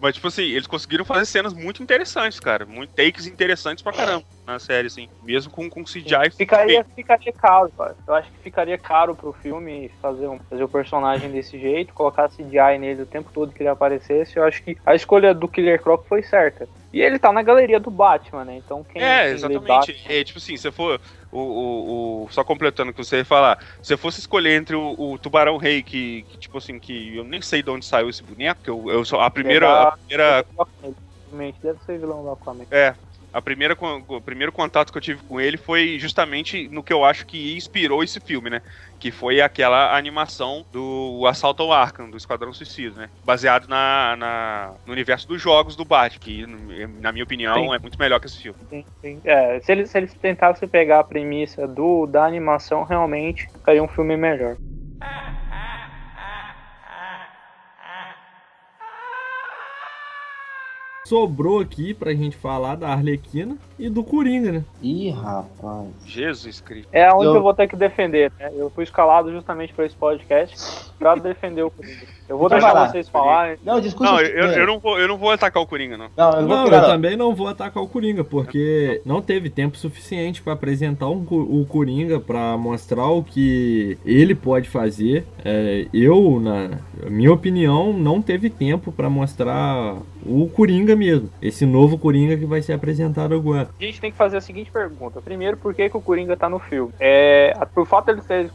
mas, tipo assim, eles conseguiram fazer cenas muito interessantes, cara. Muito takes interessantes pra caramba. na série, assim. Mesmo com, com CGI. Ficaria, ficaria caro, cara. Eu acho que ficaria caro pro filme fazer, um, fazer o personagem desse jeito, colocar CGI nele o tempo todo que ele aparecesse. Eu acho que a escolha do Killer Croc foi certa. E ele tá na galeria do Batman, né? Então quem. É, quem exatamente. Batman- É, tipo assim, se for. O, o, o- só completando o que você ia falar, se eu fosse escolher entre o, o Tubarão Rei, que, que, tipo assim, que eu nem sei de onde saiu esse boneco, que eu, eu só. A primeira. A primeira deve ser vilão do Aquaman. É. A primeira, o primeiro contato que eu tive com ele foi justamente no que eu acho que inspirou esse filme, né? Que foi aquela animação do Assalto ao Arkham, do Esquadrão Suicida, né? Baseado na, na- no universo dos jogos do Batman, que, na minha opinião, Sim. é muito melhor que esse filme. Sim, sim. É, se eles, se eles tentassem pegar a premissa do, da animação, realmente ficaria um filme melhor. Sobrou aqui pra gente falar da Arlequina e do Coringa, né? Ih, rapaz. Jesus Cristo. É onde Eu- eu... vou ter que defender, né? Eu fui escalado justamente para esse podcast pra defender o Coringa. Eu vou Então deixar vocês falarem. Não, discute. Não, eu, eu não vou, eu não vou atacar o Coringa, não. Não, eu não eu também não vou atacar o Coringa, porque não teve tempo suficiente pra apresentar um o Coringa pra mostrar o que ele pode fazer. É, eu, na minha opinião, não teve tempo pra mostrar o Coringa mesmo. Esse novo Coringa que vai ser apresentado agora. A gente tem que fazer a seguinte pergunta. Primeiro, por que, que o Coringa tá no filme? É, por fato de ele ter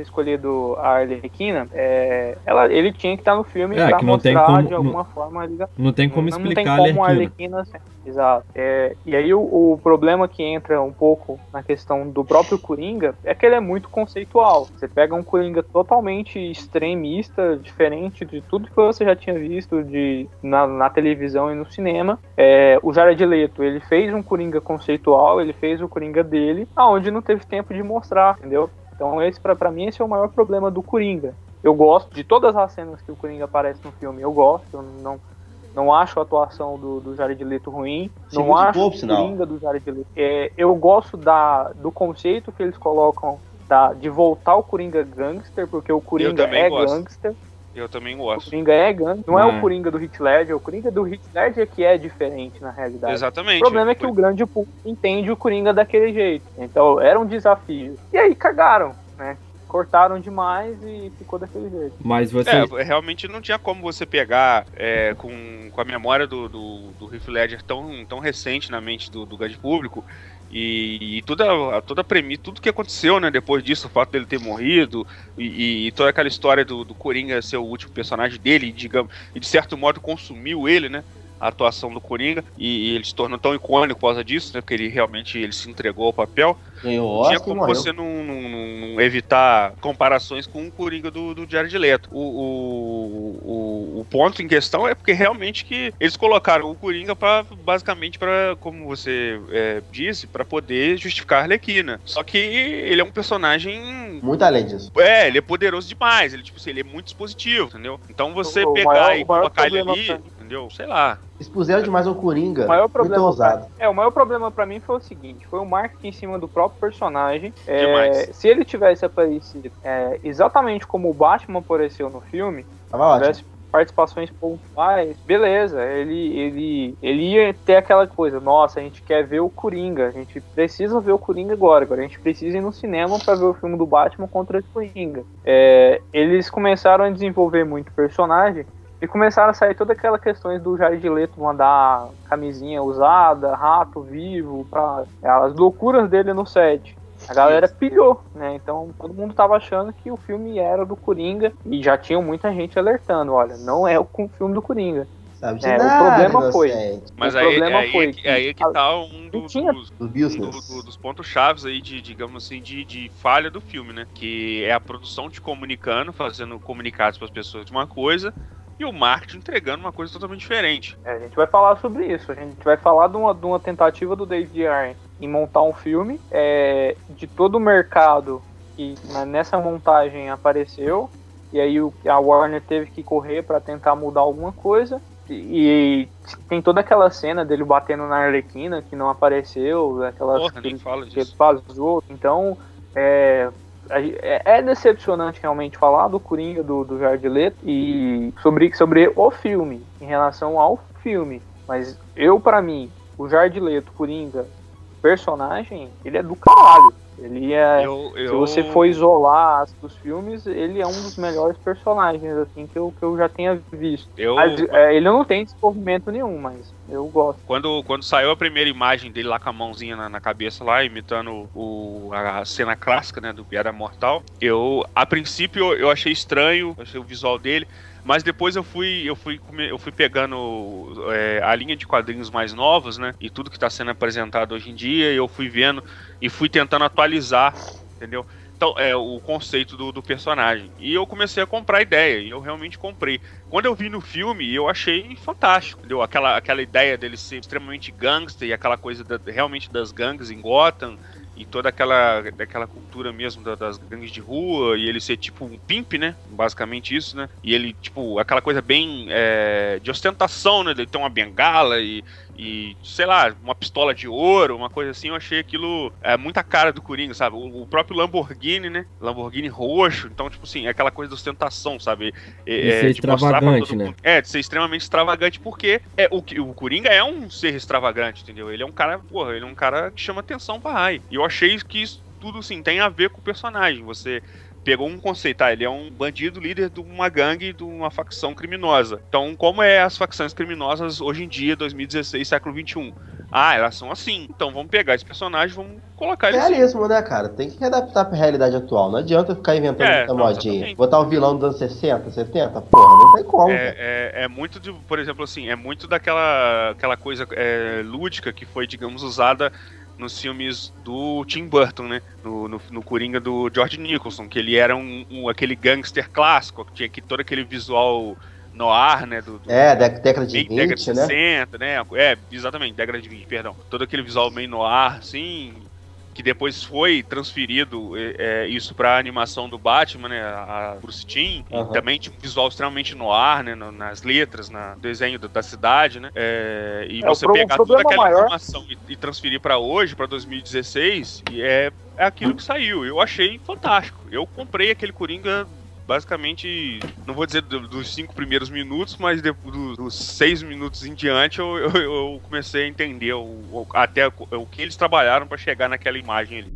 escolhido a Arlequina, é, ela, ele tinha que estar no filme É, pra que não tem mostrar como- de alguma forma a ligação. Não tem como não, explicar não tem como a a Arlequina. Arlequina ser. Exato. É, e aí o, o problema que entra um pouco na questão do próprio Coringa é que ele é muito conceitual. Você pega um Coringa totalmente extremista, diferente de tudo que você já tinha visto de, na, na televisão e no cinema. É, o Jared Leto, ele fez um Coringa conceitual, ele fez o Coringa dele, aonde não teve tempo de mostrar, entendeu? Então esse pra, pra mim esse é o maior problema do Coringa. Eu gosto de todas as cenas que o Coringa aparece no filme, eu gosto, eu não não acho a atuação do, do Jared Leto ruim. Não acho o. Coringa do Jared Leto. É, eu gosto da, do conceito que eles colocam da, de voltar o Coringa gangster, porque o Coringa é gosto. gangster. Eu também O gosto. Coringa é gangster. Não é Mas- o Coringa do Heath Ledger. O Coringa do Heath Ledger que é diferente na realidade. Exatamente. O problema é que o grande público entende o Coringa daquele jeito. Então era um desafio. E aí cagaram, né? Cortaram demais e ficou daquele jeito. Mas você. É, realmente não tinha como você pegar é, com, com a memória do, do, do Heath Ledger tão, tão recente na mente do, do grande público e, e toda, a- toda a premissa, tudo que aconteceu né, depois disso, o fato dele ter morrido e, e toda aquela história do, do Coringa ser o último personagem dele, digamos, e de certo modo consumiu ele, né? A atuação do Coringa e, e ele se tornou tão icônico por causa disso, né? Porque ele realmente ele se entregou ao papel. Ganhou Tinha Oscar e como você não, não- não- evitar comparações com o Coringa do, do Jared Leto. O, o, o, o ponto em questão é porque realmente que eles colocaram o Coringa para basicamente para, como você é, disse, para poder justificar a Arlequina. Só que ele é um personagem Muito além disso. é, ele é poderoso demais, ele tipo assim, ele é muito dispositivo, entendeu? Então você O pegar maior- e colocar ele ali, entendeu? Sei lá. Expuseram demais ao Coringa. O maior Muito problema ousado. É, o maior problema pra mim foi o seguinte: foi o marketing em cima do próprio personagem. É, se ele tivesse aparecido é, exatamente como o Batman apareceu no filme, Tava ótimo. tivesse participações pontuais, beleza, ele, ele, ele ia ter aquela coisa, nossa, a gente quer ver o Coringa, a gente precisa ver o Coringa agora, agora a gente precisa ir no cinema pra ver o filme do Batman contra o Coringa. É, eles começaram a desenvolver muito personagem e começaram a sair todas aquelas questões do Jared Leto mandar camisinha usada, rato vivo, pra, as loucuras dele no set. A galera pilhou, né? Então todo mundo tava achando que o filme era do Coringa e já tinha muita gente alertando, olha, não é o filme do Coringa. Sabe de É, o nada, problema foi-. Mas O aí, problema aí, foi é que- que aí é que a- tá um do- tinha- dos, um do- do- dos pontos chaves aí de, digamos assim, de, de falha do filme, né? Que é a produção te comunicando, fazendo comunicados para as pessoas de uma coisa e o marketing entregando uma coisa totalmente diferente. É, a gente vai falar sobre isso. A gente vai falar de uma, de uma tentativa do David Ayer em montar um filme é, de todo o mercado que né, nessa montagem apareceu. E aí o- a Warner teve que correr para tentar mudar alguma coisa. E, e tem toda aquela cena dele batendo na Arlequina que não apareceu, aquelas Porra, que, que vazou. Então é, é, é decepcionante realmente falar do Coringa do, do Jared Leto e sobre, sobre o filme, em relação ao filme. Mas eu, pra mim, o Jared Leto, Coringa, personagem, ele é do caralho. Ele é. Eu, eu... Se você for isolar dos filmes, ele é um dos melhores personagens, assim, que eu, que eu já tenha visto. Eu- Mas, é, ele não tem desenvolvimento nenhum, mas eu gosto. Quando, quando saiu a primeira imagem dele lá com a mãozinha na, na cabeça lá, imitando o, a cena clássica, né, do Piada Mortal, eu, a princípio, eu, eu achei estranho, achei o visual dele, mas depois eu fui, eu fui, eu fui pegando é, a linha de quadrinhos mais novos, né, e tudo que está sendo apresentado hoje em dia, eu fui vendo e fui tentando atualizar, entendeu? Então, é o conceito do, do personagem. E eu comecei a comprar a ideia, e eu realmente comprei. Quando eu vi no filme, eu achei fantástico, entendeu? Aquela, aquela ideia dele ser extremamente gangster e aquela coisa da- realmente das gangues em Gotham e toda aquela, daquela cultura mesmo da- das gangues de rua e ele ser tipo um pimp, né? Basicamente isso, né? E ele, tipo, aquela coisa bem é, de ostentação, né? Ele ter uma bengala e, e, sei lá, uma pistola de ouro, uma coisa assim, eu achei aquilo é, muita cara do Coringa, sabe? O, o próprio Lamborghini, né? Lamborghini roxo, então, tipo assim, é aquela coisa de ostentação, sabe? É, De pra extravagante, né? mundo- É, de ser extremamente extravagante, porque é, o, que- o Coringa é um ser extravagante, entendeu? Ele é um cara, porra, ele é um cara que chama atenção pra raio. E eu achei que isso tudo, assim, tem a ver com o personagem. Você pegou um conceito, ah, ele é um bandido líder de uma gangue, de uma facção criminosa. Então, como é as facções criminosas hoje em dia, 2016, século 21? Ah, elas são assim. Então, vamos pegar esse personagem, vamos colocar ele assim. Realismo, né, cara? Tem que adaptar pra realidade atual. Não adianta ficar inventando É, muita modinha. Botar o vilão dos anos 60, 70, porra, não tem como. É, é, é muito de, por exemplo, assim, é muito daquela aquela coisa é, lúdica que foi, digamos, usada nos filmes do Tim Burton, né? No, no, no Coringa do George Nicholson, que ele era um, um- aquele gangster clássico, que tinha que, todo aquele visual noir, né? Do, do- É, dé- década de bem década de 20, né? 60, né? É, exatamente, década de 20, perdão. Todo aquele visual meio noir, assim, que depois foi transferido é, é, isso pra animação do Batman, né? A Bruce Timm, e também tinha um visual extremamente noir, né? no- nas letras, no desenho da, da cidade, né? É, e É, você pegar toda aquela maior- informação e, e transferir pra hoje, pra 2016, e é, é aquilo que saiu. Eu achei fantástico. Eu comprei aquele Coringa basicamente, não vou dizer do- dos cinco primeiros minutos, mas de- do- dos seis minutos em diante eu, eu- eu comecei a entender o, o- até o, o que eles trabalharam pra chegar naquela imagem ali.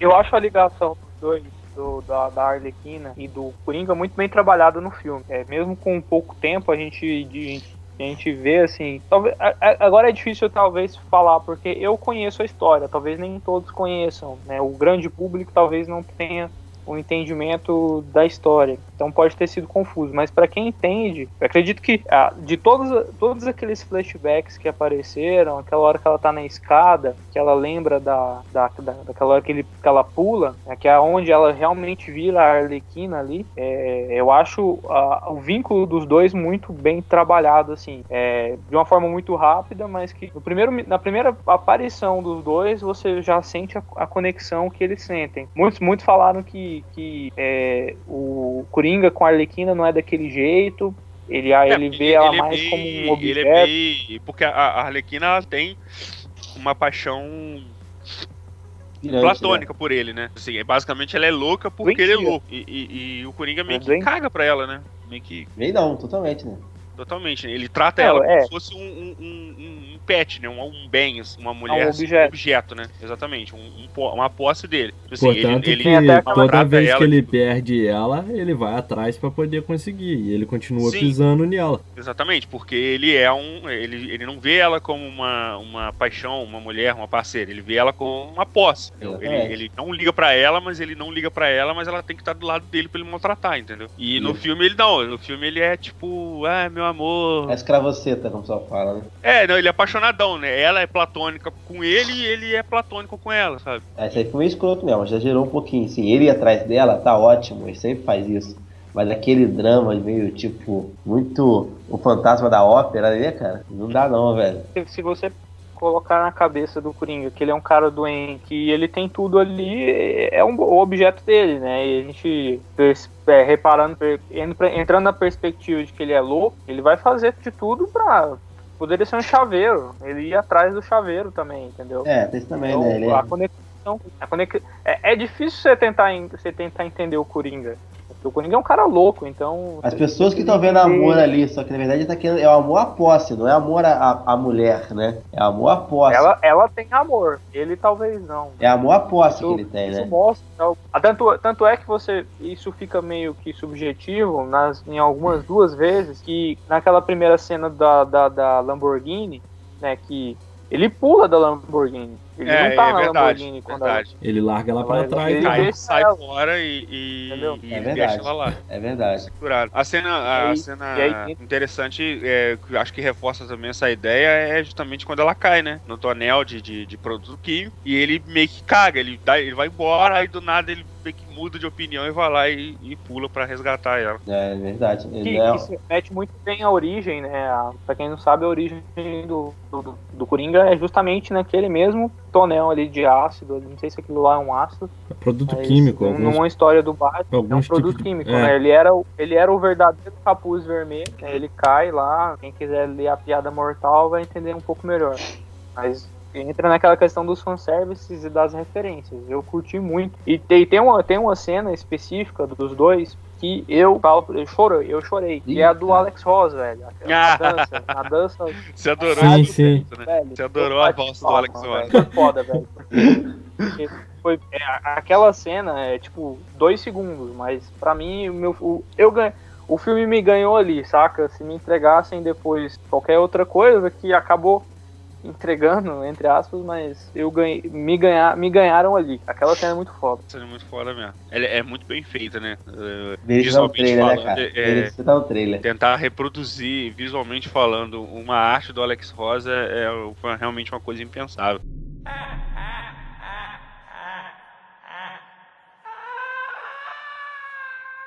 Eu acho a ligação dos dois, do, da, da Arlequina e do Coringa, muito bem trabalhada no filme. É, mesmo com pouco tempo, a gente, de- a gente vê assim. Talvez, agora é difícil talvez falar, porque eu conheço a história, talvez nem todos conheçam. Né? O grande público talvez não tenha o entendimento da história. Então pode ter sido confuso. Mas para quem entende, acredito que ah, de todos, todos aqueles flashbacks que apareceram, aquela hora que ela tá na escada, que ela lembra da, da, da- daquela hora que, ele, que ela pula, né, que é onde ela realmente vira a Arlequina ali, é, eu acho ah, o vínculo dos dois muito bem trabalhado, assim, é, de uma forma muito rápida, mas que no primeiro, na primeira aparição dos dois, você já sente a, a conexão que eles sentem. Muitos, muitos falaram que, que é, o Coringa com a Arlequina não é daquele jeito, ele, É, ele vê ela mais como um objeto. Ele é bem. Porque a, a Arlequina ela tem uma paixão Grande, platônica por ele, né? Assim, é- basicamente ela é louca porque ele é Doentia. louco. E, e- e o Coringa meio É que doente. caga pra ela, né? Meio que né? Vem não, totalmente, né? Totalmente, né? Ele trata É, ela como é. se fosse um, um, um- um pet, né? Um, um bem, uma mulher, um assim, objeto. um objeto, né? Exatamente, um, um uma posse dele. Tipo assim, Portanto, ele, que ele toda vez ela, que ele tipo, perde ela, ele vai atrás pra poder conseguir. E ele continua Sim. pisando nela. Exatamente, porque ele é um. Ele, ele não vê ela como uma, uma paixão, uma mulher, uma parceira. Ele vê ela como uma posse. Ele, Exatamente. ele não liga pra ela, mas ele não liga pra ela, mas ela tem que estar do lado dele pra ele maltratar, entendeu? E no filme ele não. No filme ele é tipo, ah, meu amor. É escravoceta, como só fala, né? É, não, ele é apaixonadão, né? Ela é platônica com ele e ele é platônico com ela, sabe? É, isso aí foi meio escroto mesmo, já gerou um pouquinho. Assim, ele ir atrás dela, tá ótimo, ele sempre faz isso. Mas aquele drama meio, tipo, muito o fantasma da ópera ali, cara, não dá não, velho. se- você colocar na cabeça do Coringa que ele é um cara doente, que ele tem tudo ali, é um, o objeto dele, né? E a gente é, reparando, entrando na perspectiva de que ele é louco, ele vai fazer de tudo pra. Poderia ser um chaveiro. Ele ia atrás do chaveiro também, entendeu? É, tem isso também, Então, né? Ele a é... conexão. A conex... é, é difícil você tentar, en- você tentar entender o Coringa. O Coringa é um cara louco, então. As pessoas que estão vendo amor ali, só que na verdade tá querendo, é o amor à posse, não é amor à, à mulher, né? É amor à posse. Ela, ela tem amor, ele talvez não. É amor à posse Isso, que ele tem, isso né? mostra. então, Tanto, tanto é que você. Isso fica meio que subjetivo nas, em algumas duas vezes. Que naquela primeira cena da, da, da Lamborghini, né? Que ele pula da Lamborghini. Ele É, não tá é na verdade, Lamborghini quando ela- verdade. Ele larga ela pra trás. ele né? Aí deixa sai ela. fora e, e, e É ele verdade. deixa ela lá. É verdade. Segurado. A cena, a E aí- cena aí- interessante, é, que eu acho que reforça também essa ideia, é justamente quando ela cai, né? No tonel de, de, de produto químico. E ele meio que caga, ele, dá, ele vai embora, aí do nada ele meio que muda de opinião e vai lá e, e pula pra resgatar ela. É verdade. Que, Ele é, que se mete muito bem a origem, né? Pra quem não sabe, a origem do, do, do Coringa é justamente naquele mesmo tonel ali de ácido. Não sei se aquilo lá é um ácido. Produto mas químico, alguns Numa história do Batman, é um produto de- químico, é. né? Ele era, o- ele era o verdadeiro capuz vermelho. né? Ele cai lá. Quem quiser ler a piada mortal vai entender um pouco melhor. Mas entra naquela questão dos fanservices e das referências. Eu curti muito. E tem, tem, uma, tem uma cena específica dos dois que eu falo, eu chorei, eu chorei. Que é a do. Alex Ross, velho. A, a dança. A dança. Você adorou Sim, esse sim. né? Velho, Você adorou eu a valsa do Alex velho. Ross. Foi foda, velho. Porque Foi, é, a- aquela cena é tipo dois segundos, mas pra mim o meu, o, eu ganho, o filme me ganhou ali, saca? Se me entregassem depois qualquer outra coisa que acabou entregando, entre aspas, mas eu ganhei, me, ganhar, me ganharam ali. Aquela cena é muito foda. Sendo muito foda mesmo. Ela é muito bem feita, né? É, no visualmente trailer, né, falando, cara? é- no trailer. tentar reproduzir visualmente falando uma arte do Alex Rosa é, foi realmente uma coisa impensável.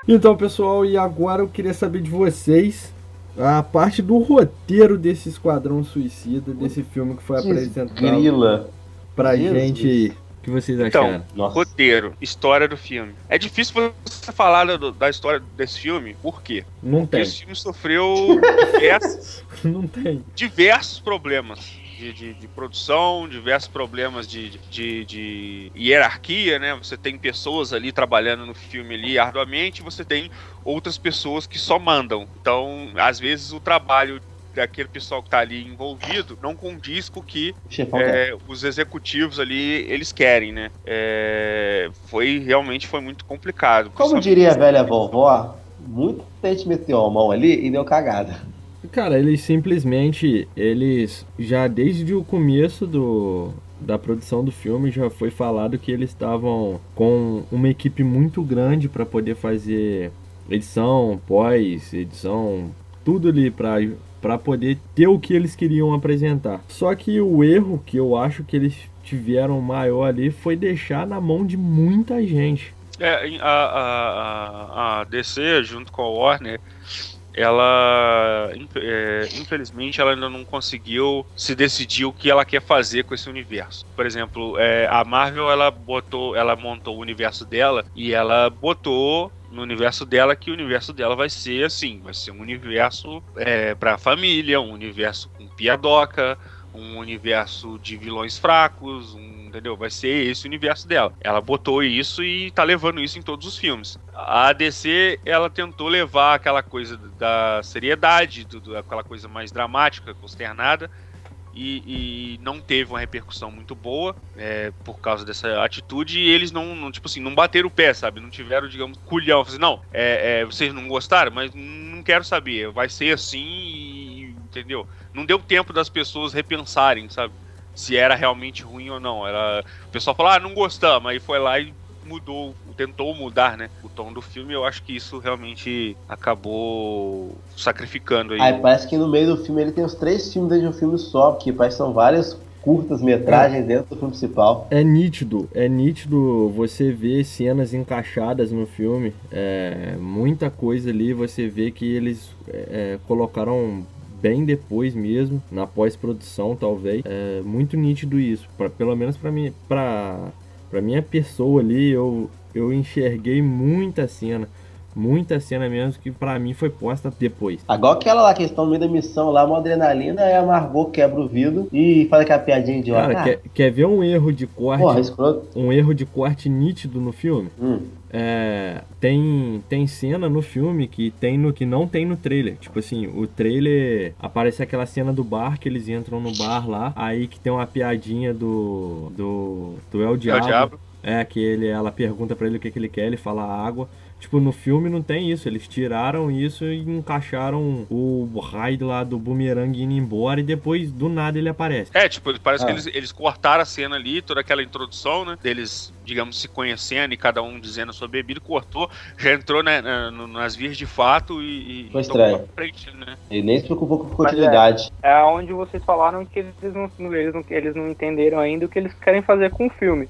Então, pessoal, e agora eu queria saber de vocês a parte do roteiro desse Esquadrão Suicida, desse filme que foi apresentado Grila. pra gente. O que vocês Então, acharam? Nossa. Roteiro, história do filme. É difícil você falar da, da história desse filme, por quê? Não Porque tem. esse filme sofreu diversos, Não tem. diversos problemas. De, de, de produção, diversos problemas de, de, de hierarquia, né? Você tem pessoas ali trabalhando no filme ali arduamente, você tem outras pessoas que só mandam. Então, às vezes, o trabalho daquele pessoal que tá ali envolvido não condiz com o que é, os executivos ali eles querem, né? É, foi realmente foi muito complicado. Como diria a velha vovó, muita gente meteu a mão ali e deu cagada. Cara, eles simplesmente, eles já desde o começo do da produção do filme já foi falado que eles estavam com uma equipe muito grande para poder fazer edição, pós, edição, tudo ali para para poder ter o que eles queriam apresentar. Só que o erro que eu acho que eles tiveram maior ali foi deixar na mão de muita gente. É, a, a, a DC, junto com a Warner, ela, é, infelizmente, ela ainda não conseguiu se decidir o que ela quer fazer com esse universo. Por exemplo, é, a Marvel, ela botou, ela montou o universo dela e ela botou no universo dela que o universo dela vai ser assim, vai ser um universo é, para família, um universo com piadoca, um universo de vilões fracos, um, entendeu? Vai ser esse o universo dela. Ela botou isso e tá levando isso em todos os filmes. A DC, ela tentou levar aquela coisa da seriedade, do, do- aquela coisa mais dramática, consternada, e, e não teve uma repercussão muito boa é, por causa dessa atitude e eles não, não, tipo assim, não bateram o pé, sabe? Não tiveram, digamos, culhão. Assim, não, é, é, vocês não gostaram, mas não quero saber. Vai ser assim e. Entendeu? Não deu tempo das pessoas repensarem, sabe? Se era realmente ruim ou não. Era, o pessoal falou, ah, não gostamos. Aí foi lá e mudou, tentou mudar, né? O tom do filme. Eu acho que isso realmente acabou sacrificando aí. Aí parece que no meio do filme ele tem os três filmes dentro de um filme só, porque parece que são várias curtas metragens dentro do filme principal. É nítido, é nítido você ver cenas encaixadas no filme. É, muita coisa ali você vê que eles é, colocaram bem depois mesmo, na pós-produção talvez. É muito nítido isso, pra, pelo menos para mim, para para minha pessoa ali, eu eu enxerguei muita cena, Muita cena mesmo que pra mim foi posta depois. Agora aquela lá questão no meio da missão lá, uma adrenalina, é a Margot quebra o vidro e faz aquela piadinha idiota. Cara, quer, quer ver um erro de corte? Porra. Um erro de corte nítido no filme? Hum. É, tem tem cena no filme que tem no que não tem no trailer. Tipo assim, o trailer aparece aquela cena do bar que eles entram no bar lá, aí que tem uma piadinha do do do El Diablo. Diablo. É que ele ela pergunta pra ele o que que ele quer, ele fala água. Tipo, no filme não tem isso. Eles tiraram isso e encaixaram o raio lá do boomerang indo embora e depois do nada ele aparece. É, tipo, parece Ah. que eles, eles cortaram a cena ali, toda aquela introdução, né? Deles, digamos, se conhecendo e cada um dizendo a sua bebida, cortou, já entrou né, na- no- nas vias de fato e. e Foi estranho. pra frente, né? Ele nem se preocupou com é. continuidade. É onde vocês falaram que eles não, eles não, eles não entenderam ainda o que eles querem fazer com o filme.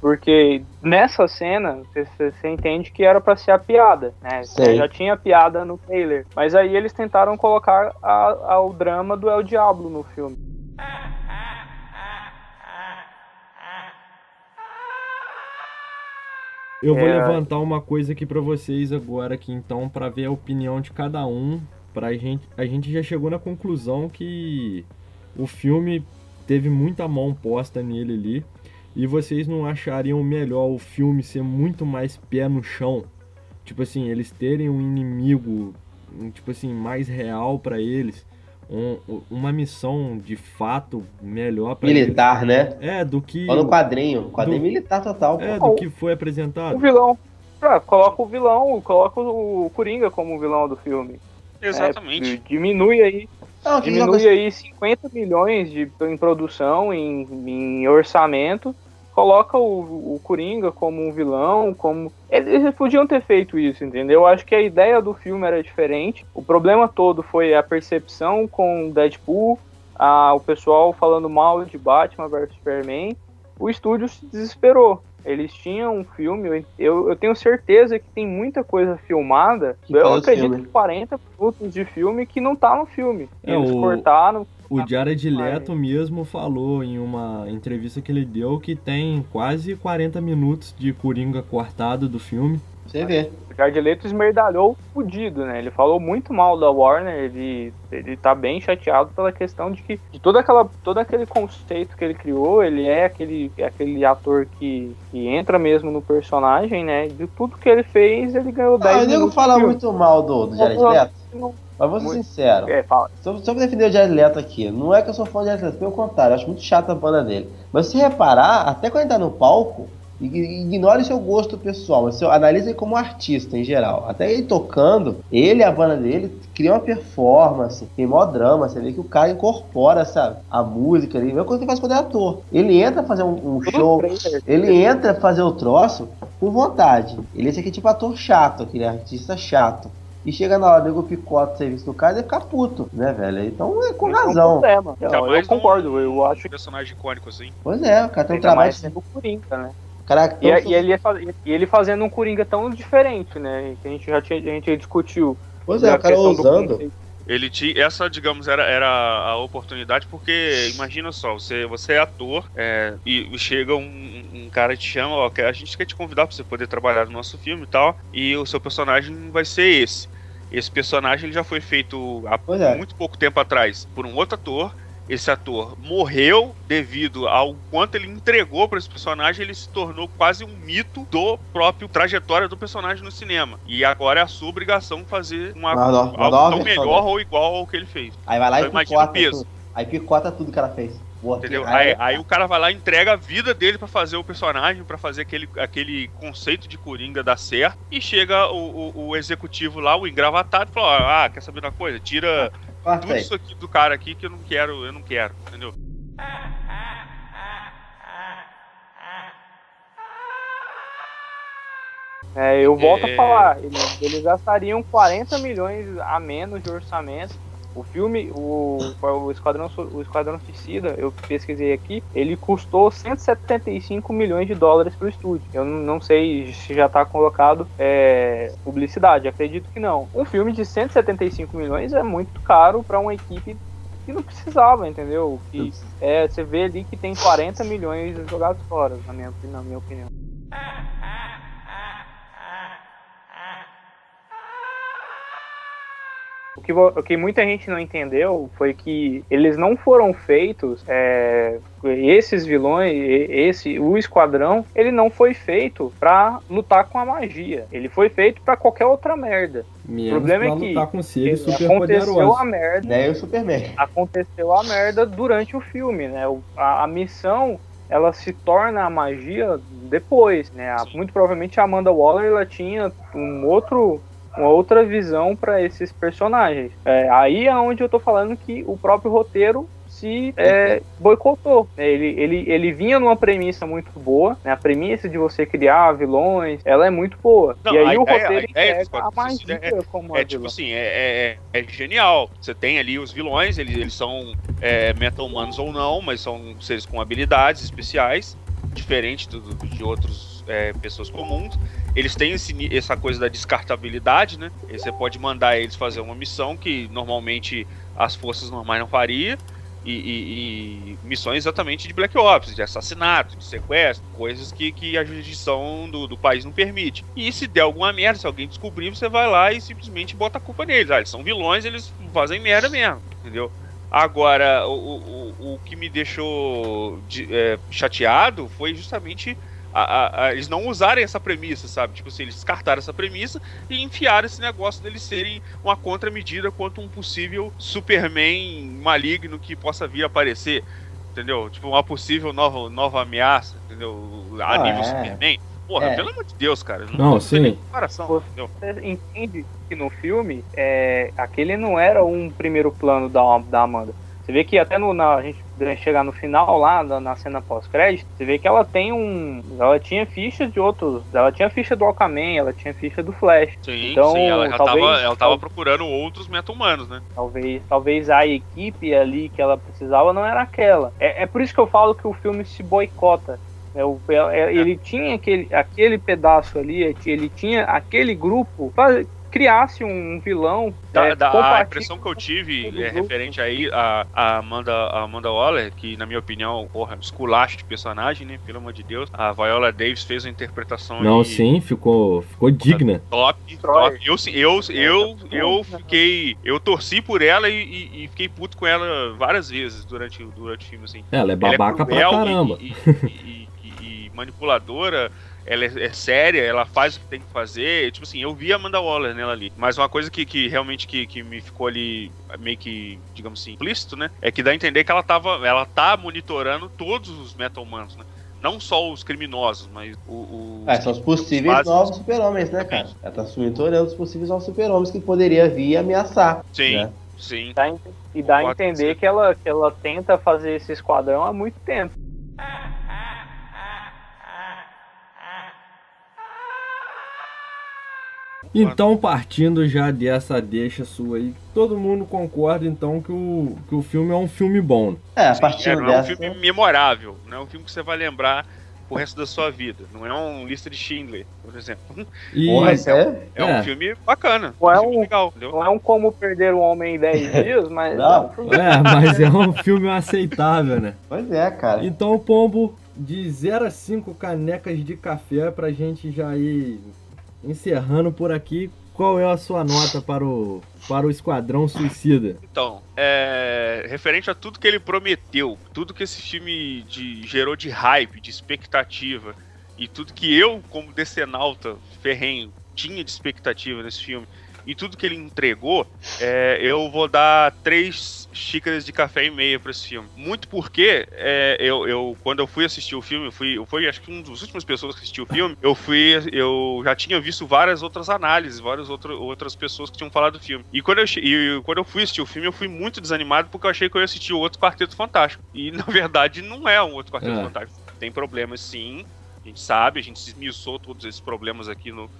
Porque nessa cena, você- entende que era pra ser a piada, né? Sei. Já tinha piada no trailer. Mas aí eles tentaram colocar a- a- o drama do El Diablo no filme. Eu vou É. levantar uma coisa aqui pra vocês agora aqui então pra ver a opinião de cada um. Pra gente, a gente já chegou na conclusão que o filme teve muita mão posta nele ali. E vocês não achariam melhor o filme ser muito mais pé no chão? Tipo assim, eles terem um inimigo, um, tipo assim, mais real pra eles, um- uma missão de fato melhor pra Militar, né? eles. É, do que Olha no quadrinho. Quadrinho do- militar total, pô. é do que foi O apresentado. vilão. Ah, coloca o vilão, coloca o Coringa como vilão do filme. Exatamente. É, diminui aí Não, Diminui joga- aí 50 milhões de, em produção, em, em orçamento, coloca o, o Coringa como um vilão, como. Eles podiam ter feito isso, entendeu? Eu acho que a ideia do filme era diferente. O problema todo foi a percepção com Deadpool, a, o pessoal falando mal de Batman vs Superman. O estúdio se desesperou. Eles tinham um filme, eu- eu, tenho certeza que tem muita coisa filmada. Que eu acredito filme. que 40 minutos de filme que não tá no filme. É, Eles o- cortaram. O Jared Leto mesmo falou em uma entrevista que ele deu que tem quase 40 minutos de Coringa cortado do filme. Você vê. O Jared Leto esmerdalhou fudido, né? Ele falou muito mal da Warner, ele, ele tá bem chateado pela questão de que de toda aquela, todo aquele conceito que ele criou, ele é aquele, aquele ator que, que entra mesmo no personagem, né? De tudo que ele fez, ele ganhou 10 Ah, o nego fala muito mal do, do Jared Leto. não- Mas vou ser Muito. sincero. É, fala. Só, só pra defender o Jared Leto aqui, não é que eu sou fã do Jared Leto, pelo contrário, eu acho muito chata a banda dele. Mas se reparar, até quando ele tá no palco, ignore seu gosto pessoal, mas seu, analise ele como artista em geral. Até ele tocando, ele e a banda dele cria uma performance, tem mó drama, você vê que o cara incorpora, sabe, a música ali, mesma coisa que ele faz quando é ator. Ele entra fazer um, um show, trailer. ele entra fazer o troço com vontade. Ele é esse aqui tipo ator chato, aquele artista chato. E chega na hora, nego picota o serviço do cara e ele fica puto, né, velho? Então é com Esse é um razão. eu mais concordo, eu acho que personagem icônico assim. Pois é, o cara tem um trabalho. mais sendo o Coringa, né? O cara E, e ele, faz- e ele fazendo um Coringa tão diferente, né? Que a gente já tinha, a gente discutiu. Pois é, o cara questão do ousando. conceito. Ele tinha. Essa, digamos, era, era a oportunidade, porque imagina só, você, você é ator é, e chega um, um cara e te chama, ó, que a gente quer te convidar pra você poder trabalhar no nosso filme e tal, e o seu personagem vai ser esse. Esse personagem ele já foi feito há é. muito pouco tempo atrás por um outro ator. Esse ator morreu devido ao quanto ele entregou para esse personagem, ele se tornou quase um mito do próprio trajetória do personagem no cinema. E agora é a sua obrigação fazer uma, Uma no- uma algo tão melhor ou igual ao que ele fez. Aí vai lá Então e picota tudo. Aí picota tudo que ela fez. Boa, Entendeu? aí- Aí, aí o cara vai lá e entrega a vida dele pra fazer o personagem, pra fazer aquele, aquele conceito de Coringa dar certo. E chega o, o- o executivo lá, o engravatado, e fala: Ah, quer saber uma coisa? Tira corta tudo aí. isso aqui do cara aqui que eu não quero, eu não quero, entendeu? É, eu volto É. a falar, eles, eles gastariam 40 milhões a menos de orçamento. O filme, o, o, Esquadrão, o Esquadrão Suicida, eu pesquisei aqui, ele custou 175 milhões de dólares para o estúdio. Eu não não sei se já está colocado é, publicidade, acredito que não. Um filme de 175 milhões é muito caro para uma equipe que não precisava, entendeu? Que é, você vê ali que tem 40 milhões jogados fora, na minha, na minha opinião. O que, o que muita gente não entendeu foi que eles não foram feitos. é, esses vilões, esse o esquadrão, ele não foi feito pra lutar com a magia. Ele foi feito pra qualquer outra merda. Menos problema pra é que lutar com seres super aconteceu poderosos. a merda. O Superman. aconteceu a merda durante o filme, né? O- a, a missão ela se torna a magia depois, né? Muito provavelmente a Amanda Waller ela tinha um outro uma outra visão para esses personagens. É, aí é onde eu tô falando que o próprio roteiro se é, boicotou. né? Ele, ele, ele vinha numa premissa muito boa, né? A premissa de você criar vilões, ela é muito boa. Não, e aí a o roteiro a a magia Suicida como É tipo assim, é, é, é genial. Você tem ali os vilões, eles, eles são é, meta-humanos ou não, mas são seres com habilidades especiais, diferente do, do- de outros é, pessoas comuns. Eles têm esse essa coisa da descartabilidade, né? E você pode mandar eles fazer uma missão que normalmente as forças normais não fariam. E, e- e missões exatamente de Black Ops, de assassinato, de sequestro, coisas que, que a jurisdição do, do país não permite. E se der alguma merda, se alguém descobrir, você vai lá e simplesmente bota a culpa neles. Ah, eles são vilões, eles fazem merda mesmo, entendeu? Agora, o, o- o que me deixou de- é, chateado foi justamente a- a- a- eles não usarem essa premissa, sabe? Tipo assim, eles descartaram essa premissa e enfiaram esse negócio deles serem uma contramedida quanto um possível Superman maligno que possa vir a aparecer, entendeu? Tipo, uma possível nova, nova ameaça, entendeu? A Ah, nível é. Superman. Porra, É. pelo amor de Deus, cara. Não, tem nem sim. comparação, entendeu? Você entende que no filme, é, aquele não era um primeiro plano da, da Amanda. Você vê que até no, na, a gente chegar no final lá, na, na cena pós-crédito, você vê que ela tem um. Ela tinha ficha de outros. Ela tinha ficha do Aquaman, ela tinha ficha do Flash. Sim, Então, sim, ela talvez- tava, ela tava procurando outros meta-humanos, né? Talvez, talvez a equipe ali que ela precisava não era aquela. É, é por isso que eu falo que o filme se boicota. né? O- é- ele tinha aquele, aquele pedaço ali, ele tinha aquele grupo para criasse um vilão. Da, é, da- a impressão que eu tive é referente aí a, a Amanda, a Amanda Waller, que na minha opinião, porra, esculacho de personagem, né? Pelo amor de Deus. A Viola Davis fez uma interpretação Não, ali sim, ficou, ficou digna. top, Destrói. top. Eu, sim, eu, eu, tá eu fiquei. Eu torci por ela e, e- e fiquei puto com ela várias vezes durante, o- durante o filme, assim. Ela é Ela babaca pra cruel e- caramba. E, e- e- e- e manipuladora. Ela é, é séria, ela faz o que tem que fazer. Tipo assim, eu vi a Amanda Waller nela ali. Mas uma coisa que, que realmente que, que me ficou ali meio que, digamos assim, implícito, né? É que dá a entender que ela tava. Ela tá monitorando todos os meta-humanos, né? Não só os criminosos, mas o. o Ah, são os possíveis básicos. novos super-homens, né, cara? Ela tá monitorando os possíveis novos super-homens que poderia vir ameaçar. Sim, né? sim. Dá e dá a entender que ela, que ela tenta fazer esse esquadrão há muito tempo. Então, partindo já dessa deixa sua aí, todo mundo concorda então que o, que o filme é um filme bom. É, a Sim, partir é, não é um dessa. filme memorável, não é um filme que você vai lembrar o resto da sua vida. Não é um lista de Schindler, por exemplo. E Porra, isso é. É, É. um filme bacana. Não é filme um- legal? Não é um como perder um homem em 10 dias, mas Não. é um filme é, mas é um filme aceitável, né? Pois é, cara. Então, Pombo, de 0 a 5 canecas de café pra gente já ir encerrando por aqui. Qual é a sua nota para o, para o Esquadrão Suicida? Então, é, referente a tudo que ele prometeu, tudo que esse filme de- gerou de hype, de expectativa, e tudo que eu, como decenalta ferrenho, tinha de expectativa nesse filme, e tudo que ele entregou, é, eu vou dar três xícaras de café e meia para esse filme. Muito porque é, eu, eu, quando eu fui assistir o filme, eu fui, eu fui acho que uma das últimas pessoas que assistiu o filme, eu fui, eu já tinha visto várias outras análises, várias outro, outras pessoas que tinham falado do filme. E quando, eu, e quando eu fui assistir o filme, eu fui muito desanimado porque eu achei que eu ia assistir o outro Quarteto Fantástico. E na verdade não é um outro Quarteto É. Fantástico. Tem problemas sim, a gente sabe, a gente esmiuçou todos esses problemas aqui no,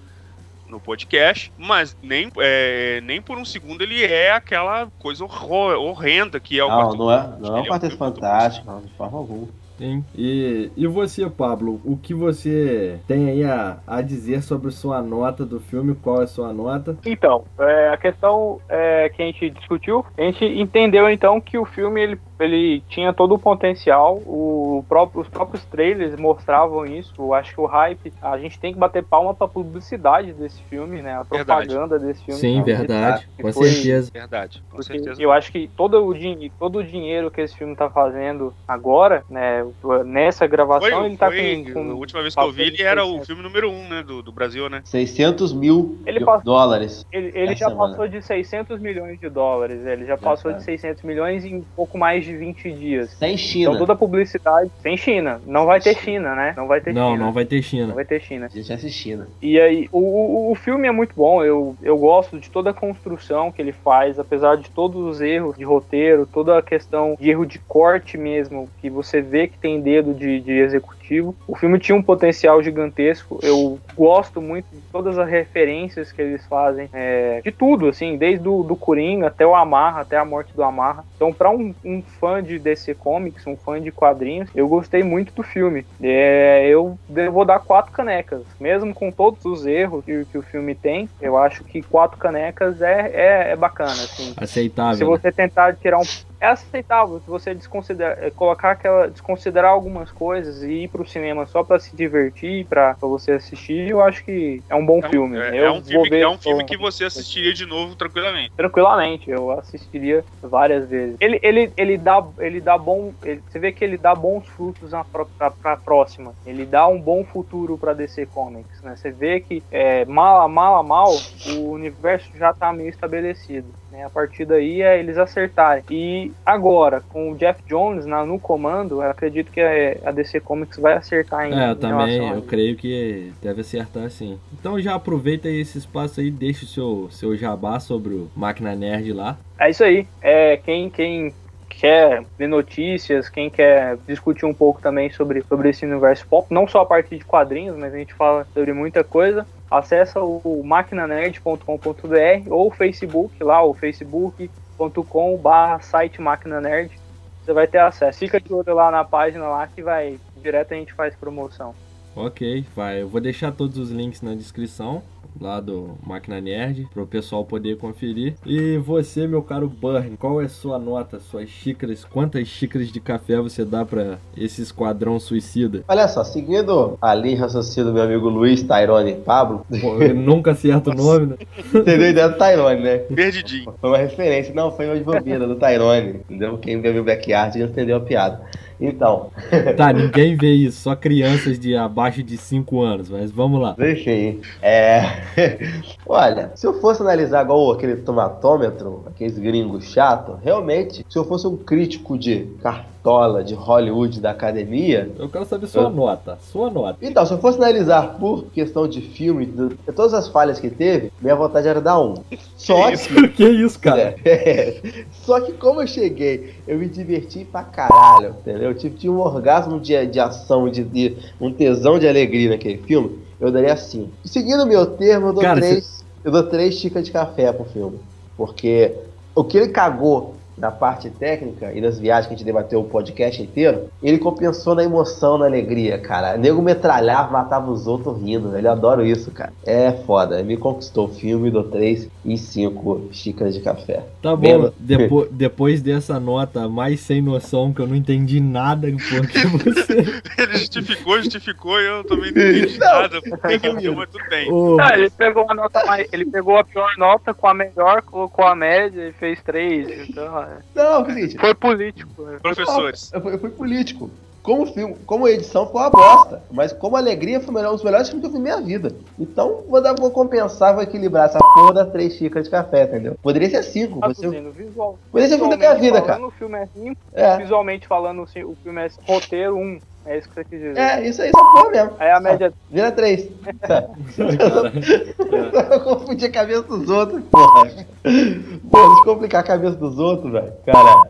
no podcast, mas nem, é, nem por um segundo ele é aquela coisa horror- horrenda que é o Não, Quarteto não é, Fantástico. não é um quarteto filme muito fantástico, não, de forma alguma. Sim. E, e você, Pablo, o que você tem aí a, a dizer sobre sua nota do filme? Qual é a sua nota? Então, é, a questão é, que a gente discutiu, a gente entendeu então que o filme ele ele tinha todo o potencial. O próprio, os próprios trailers mostravam isso. Eu acho que o hype, a gente tem que bater palma pra publicidade desse filme, né? A Verdade. propaganda desse filme. Sim, Então, verdade, com foi- certeza. Verdade, com Porque certeza. eu acho que todo o, din todo o dinheiro que esse filme tá fazendo agora, né, nessa gravação, Foi, ele tá foi- com, com a última vez que eu vi, ele era o filme número um, né, do, do Brasil, né? 600 mil passa- dólares. Ele, ele já semana. passou de 600 milhões de dólares, ele já passou tá. de 600 milhões em pouco mais de 20 dias. Sem China. Então toda a publicidade sem China, não vai ter China, né? Não vai ter Não, China. não vai ter Não China. vai ter China. A gente assistindo. E aí, o, o, o filme é muito bom, eu, eu gosto de toda a construção que ele faz, apesar de todos os erros de roteiro, toda a questão de erro de corte mesmo, que você vê que tem dedo de, de executivo. O filme tinha um potencial gigantesco, eu gosto muito de todas as referências que eles fazem, é, de tudo, assim, desde o do Coringa até o Amarra, até a morte do Amarra. Então, para um, um fã de DC Comics, um fã de quadrinhos, eu gostei muito do filme. É, eu, vou dar quatro canecas, mesmo com todos os erros que, que o filme tem. Eu acho que quatro canecas é, é, é bacana, assim. Se Aceitável. né? você tentar tirar um. É aceitável se você desconsiderar, é, colocar aquela. desconsiderar algumas coisas e ir pro cinema só pra se divertir, pra, pra você assistir, eu acho que é um bom É um- filme. É, é um filme, é um filme que você assistiria de novo tranquilamente. tranquilamente, eu assistiria várias vezes. Ele, ele, ele dá, ele dá bom, ele- você vê que ele dá bons frutos na pro- pra, pra próxima. Ele dá um bom futuro pra DC Comics, né? Você vê que é, mal a mal a mal, o universo já tá meio estabelecido. Né? A partir daí é eles acertarem. E agora, com o Jeff Jones na, no comando, eu acredito que a, DC Comics vai acertar em, É, eu também, eu creio que deve acertar sim. Então já aproveita esse espaço aí, deixa o seu, seu jabá sobre o Máquina Nerd lá. É isso aí. É, quem, quem quer ver notícias, quem quer discutir um pouco também sobre, sobre esse universo pop, não só a partir de quadrinhos, mas a gente fala sobre muita coisa, acessa o maquinanerd.com.br ou o Facebook, lá o facebook.com barra site Máquina Nerd. Você vai ter acesso. Fica de olho lá na página lá que vai direto a gente faz promoção. Ok, vai. Eu vou deixar todos os links na descrição lá do Máquina Nerd para o pessoal poder conferir. E você, meu caro Burn, qual é a sua nota, suas xícaras? Quantas xícaras de café você dá para esse esquadrão suicida? Olha só, seguindo a linha de raciocínio do meu amigo Luiz Tyrone Pablo, Pô, eu nunca acerto o nome, né? você deu a ideia do Tyrone, né? Perdidinho. Foi uma referência, não, foi uma de bobeira do Tyrone, entendeu? Quem viu meu backyard já entendeu a piada. Então, Tá, ninguém vê isso, só crianças de abaixo de 5 anos, mas vamos lá. enfim, é. Olha, se eu fosse analisar igual aquele tomatômetro, aqueles gringos chato, realmente, se eu fosse um crítico de cartola de Hollywood da academia, Eu quero saber sua nota, sua nota. Então, se eu fosse analisar por questão de filme, de todas as falhas que teve, minha vontade era dar um. Só que. que isso, cara? É. Só que como eu cheguei, eu me diverti pra caralho, entendeu? Eu tive, tive um orgasmo de, de ação, de, de- um tesão de alegria naquele filme, eu daria 5. Seguindo o meu termo, eu dou Cara, três. Eu dou três xícaras de café pro filme. Porque o que ele cagou na parte técnica e nas viagens que a gente debateu o podcast inteiro, ele compensou na emoção, na alegria, cara. O nego metralhava, matava os outros rindo, velho. Eu adoro isso, cara. É foda. Me conquistou o filme, dou três e cinco xícaras de café. Tá bom, Mesmo. depo- depois dessa nota mais sem noção, que eu não entendi nada, porque você. Ele justificou, justificou e eu também não entendi nada. Porque que ele mas tudo bem. Ah, ele pegou a nota mais. Ele pegou a pior nota com a melhor, colocou a média e fez três. Então, Não, é o seguinte, foi político. né? Professores. eu fui, eu fui político. Como filme, como edição foi uma bosta, mas como alegria foi melhor- um dos melhores filmes que eu vi na minha vida. Então vou, dar, vou compensar, vou equilibrar essa porra da três xícaras de café, entendeu? Poderia ser cinco, Tá você, dizendo, visual. poderia ser o filme da minha vida, falando, cara. O filme é cinco, É, visualmente falando, assim, o filme é roteiro um. É isso que você quis dizer. é isso aí, essa porra mesmo. Aí a média. Vira três. cara, Eu confundi a cabeça dos outros, porra. Pô, deixa eu complicar a cabeça dos outros, velho. Cara.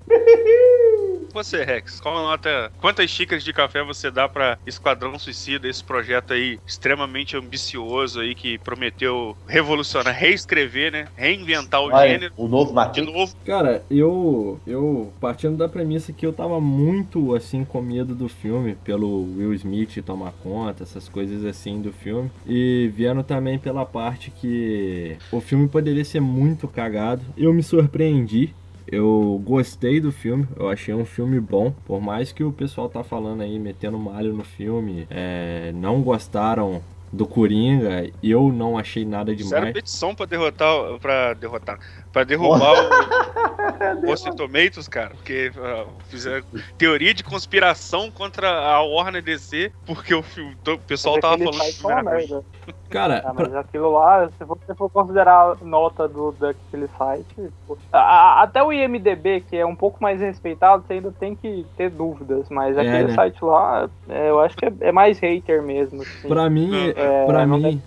Você, Rex, qual a nota. Quantas xícaras de café você dá pra Esquadrão Suicida, esse projeto aí extremamente ambicioso aí que prometeu revolucionar, reescrever, né? Reinventar o Olha, gênero. o novo De Matrix. novo, Cara, eu, eu partindo da premissa que eu tava muito assim com medo do filme, pelo Will Smith tomar conta, essas coisas assim do filme, e vendo também pela parte que o filme poderia ser muito cagado. Eu me surpreendi. Eu gostei do filme, eu achei um filme bom, por mais que o pessoal tá falando aí, metendo malho no filme, é, não gostaram do Coringa, eu não achei nada demais. petição pra derrotar, pra derrotar, pra derrubar o Rotten Tomatoes, cara, porque ah, fizeram teoria de conspiração contra a Warner DC, porque o, filme, o pessoal Mas tava falando era ruim. merda. Cara, Ah, pra- mas aquilo lá, se você for considerar a nota do, daquele site. a- a- até o IMDB, que é um pouco mais respeitado, você ainda tem que ter dúvidas. Mas É, aquele né? site lá, é, eu acho que é, é mais hater mesmo. Assim. pra mim, é, pra é mim.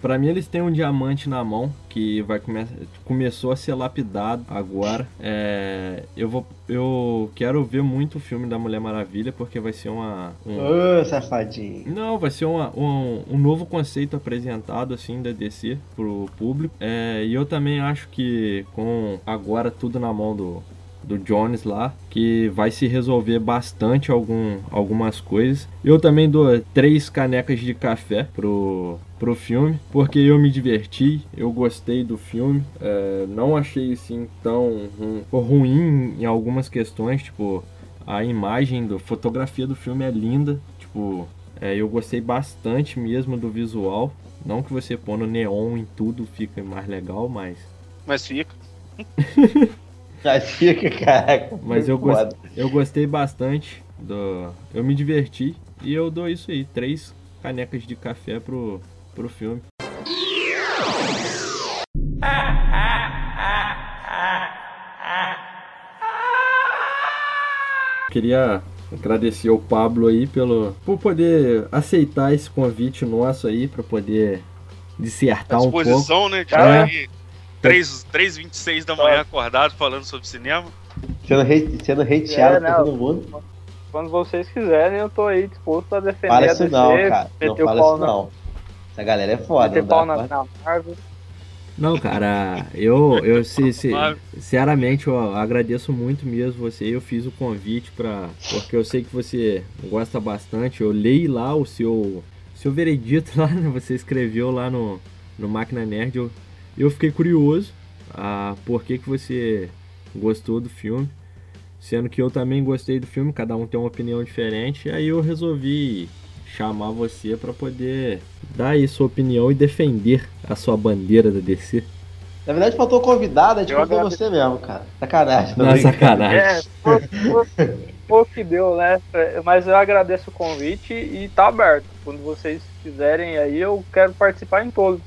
Pra mim eles têm um diamante na mão que vai come começou a ser lapidado agora. É, eu vou eu quero ver muito o filme da Mulher Maravilha porque vai ser uma um, Ô, safadinho. não, vai ser uma- um, um novo conceito apresentado assim da DC pro público. É, e eu também acho que com agora tudo na mão do, do Jones lá, que vai se resolver bastante algum, algumas coisas. Eu também dou três canecas de café pro, pro filme, porque eu me diverti, eu gostei do filme, é, não achei assim tão ru- ruim em algumas questões, tipo a imagem, do, fotografia do filme é linda, tipo é, eu gostei bastante mesmo do visual. Não que você pondo neon em tudo fica mais legal, mas. Mas fica. Já fica, caraca. Mas eu, eu gostei bastante do. Eu me diverti e eu dou isso aí, três canecas de café pro, pro filme. Queria agradecer ao Pablo aí pelo por poder aceitar esse convite nosso aí para poder dissertar um pouco. disposição, né? De É. aí, 3, 3h26 da manhã acordado falando sobre cinema. Sendo, hate, sendo hateado É, por não. todo mundo. Quando vocês quiserem, eu tô aí disposto a defender Fala a isso DC, não, cara. Não fala isso na- não. Essa galera é foda. Não pau na, pra- na Marvel. Não, cara, eu, eu se, se- sinceramente eu agradeço muito mesmo você. Eu fiz o convite para porque eu sei que você gosta bastante. Eu leio lá o seu seu veredito lá, né? Você escreveu lá no, no Máquina Nerd. Eu, eu fiquei curioso a por que, que você gostou do filme. Sendo que eu também gostei do filme, cada um tem uma opinião diferente. Aí eu resolvi chamar você para poder dar aí sua opinião e defender a sua bandeira da DC. Na verdade, faltou convidado, a gente convidou agradeço. você mesmo, cara. Sacanagem. Não, sacanagem. É, foi, foi, foi o que deu, né? Mas eu agradeço o convite e tá aberto. Quando vocês quiserem aí, eu quero participar em todos.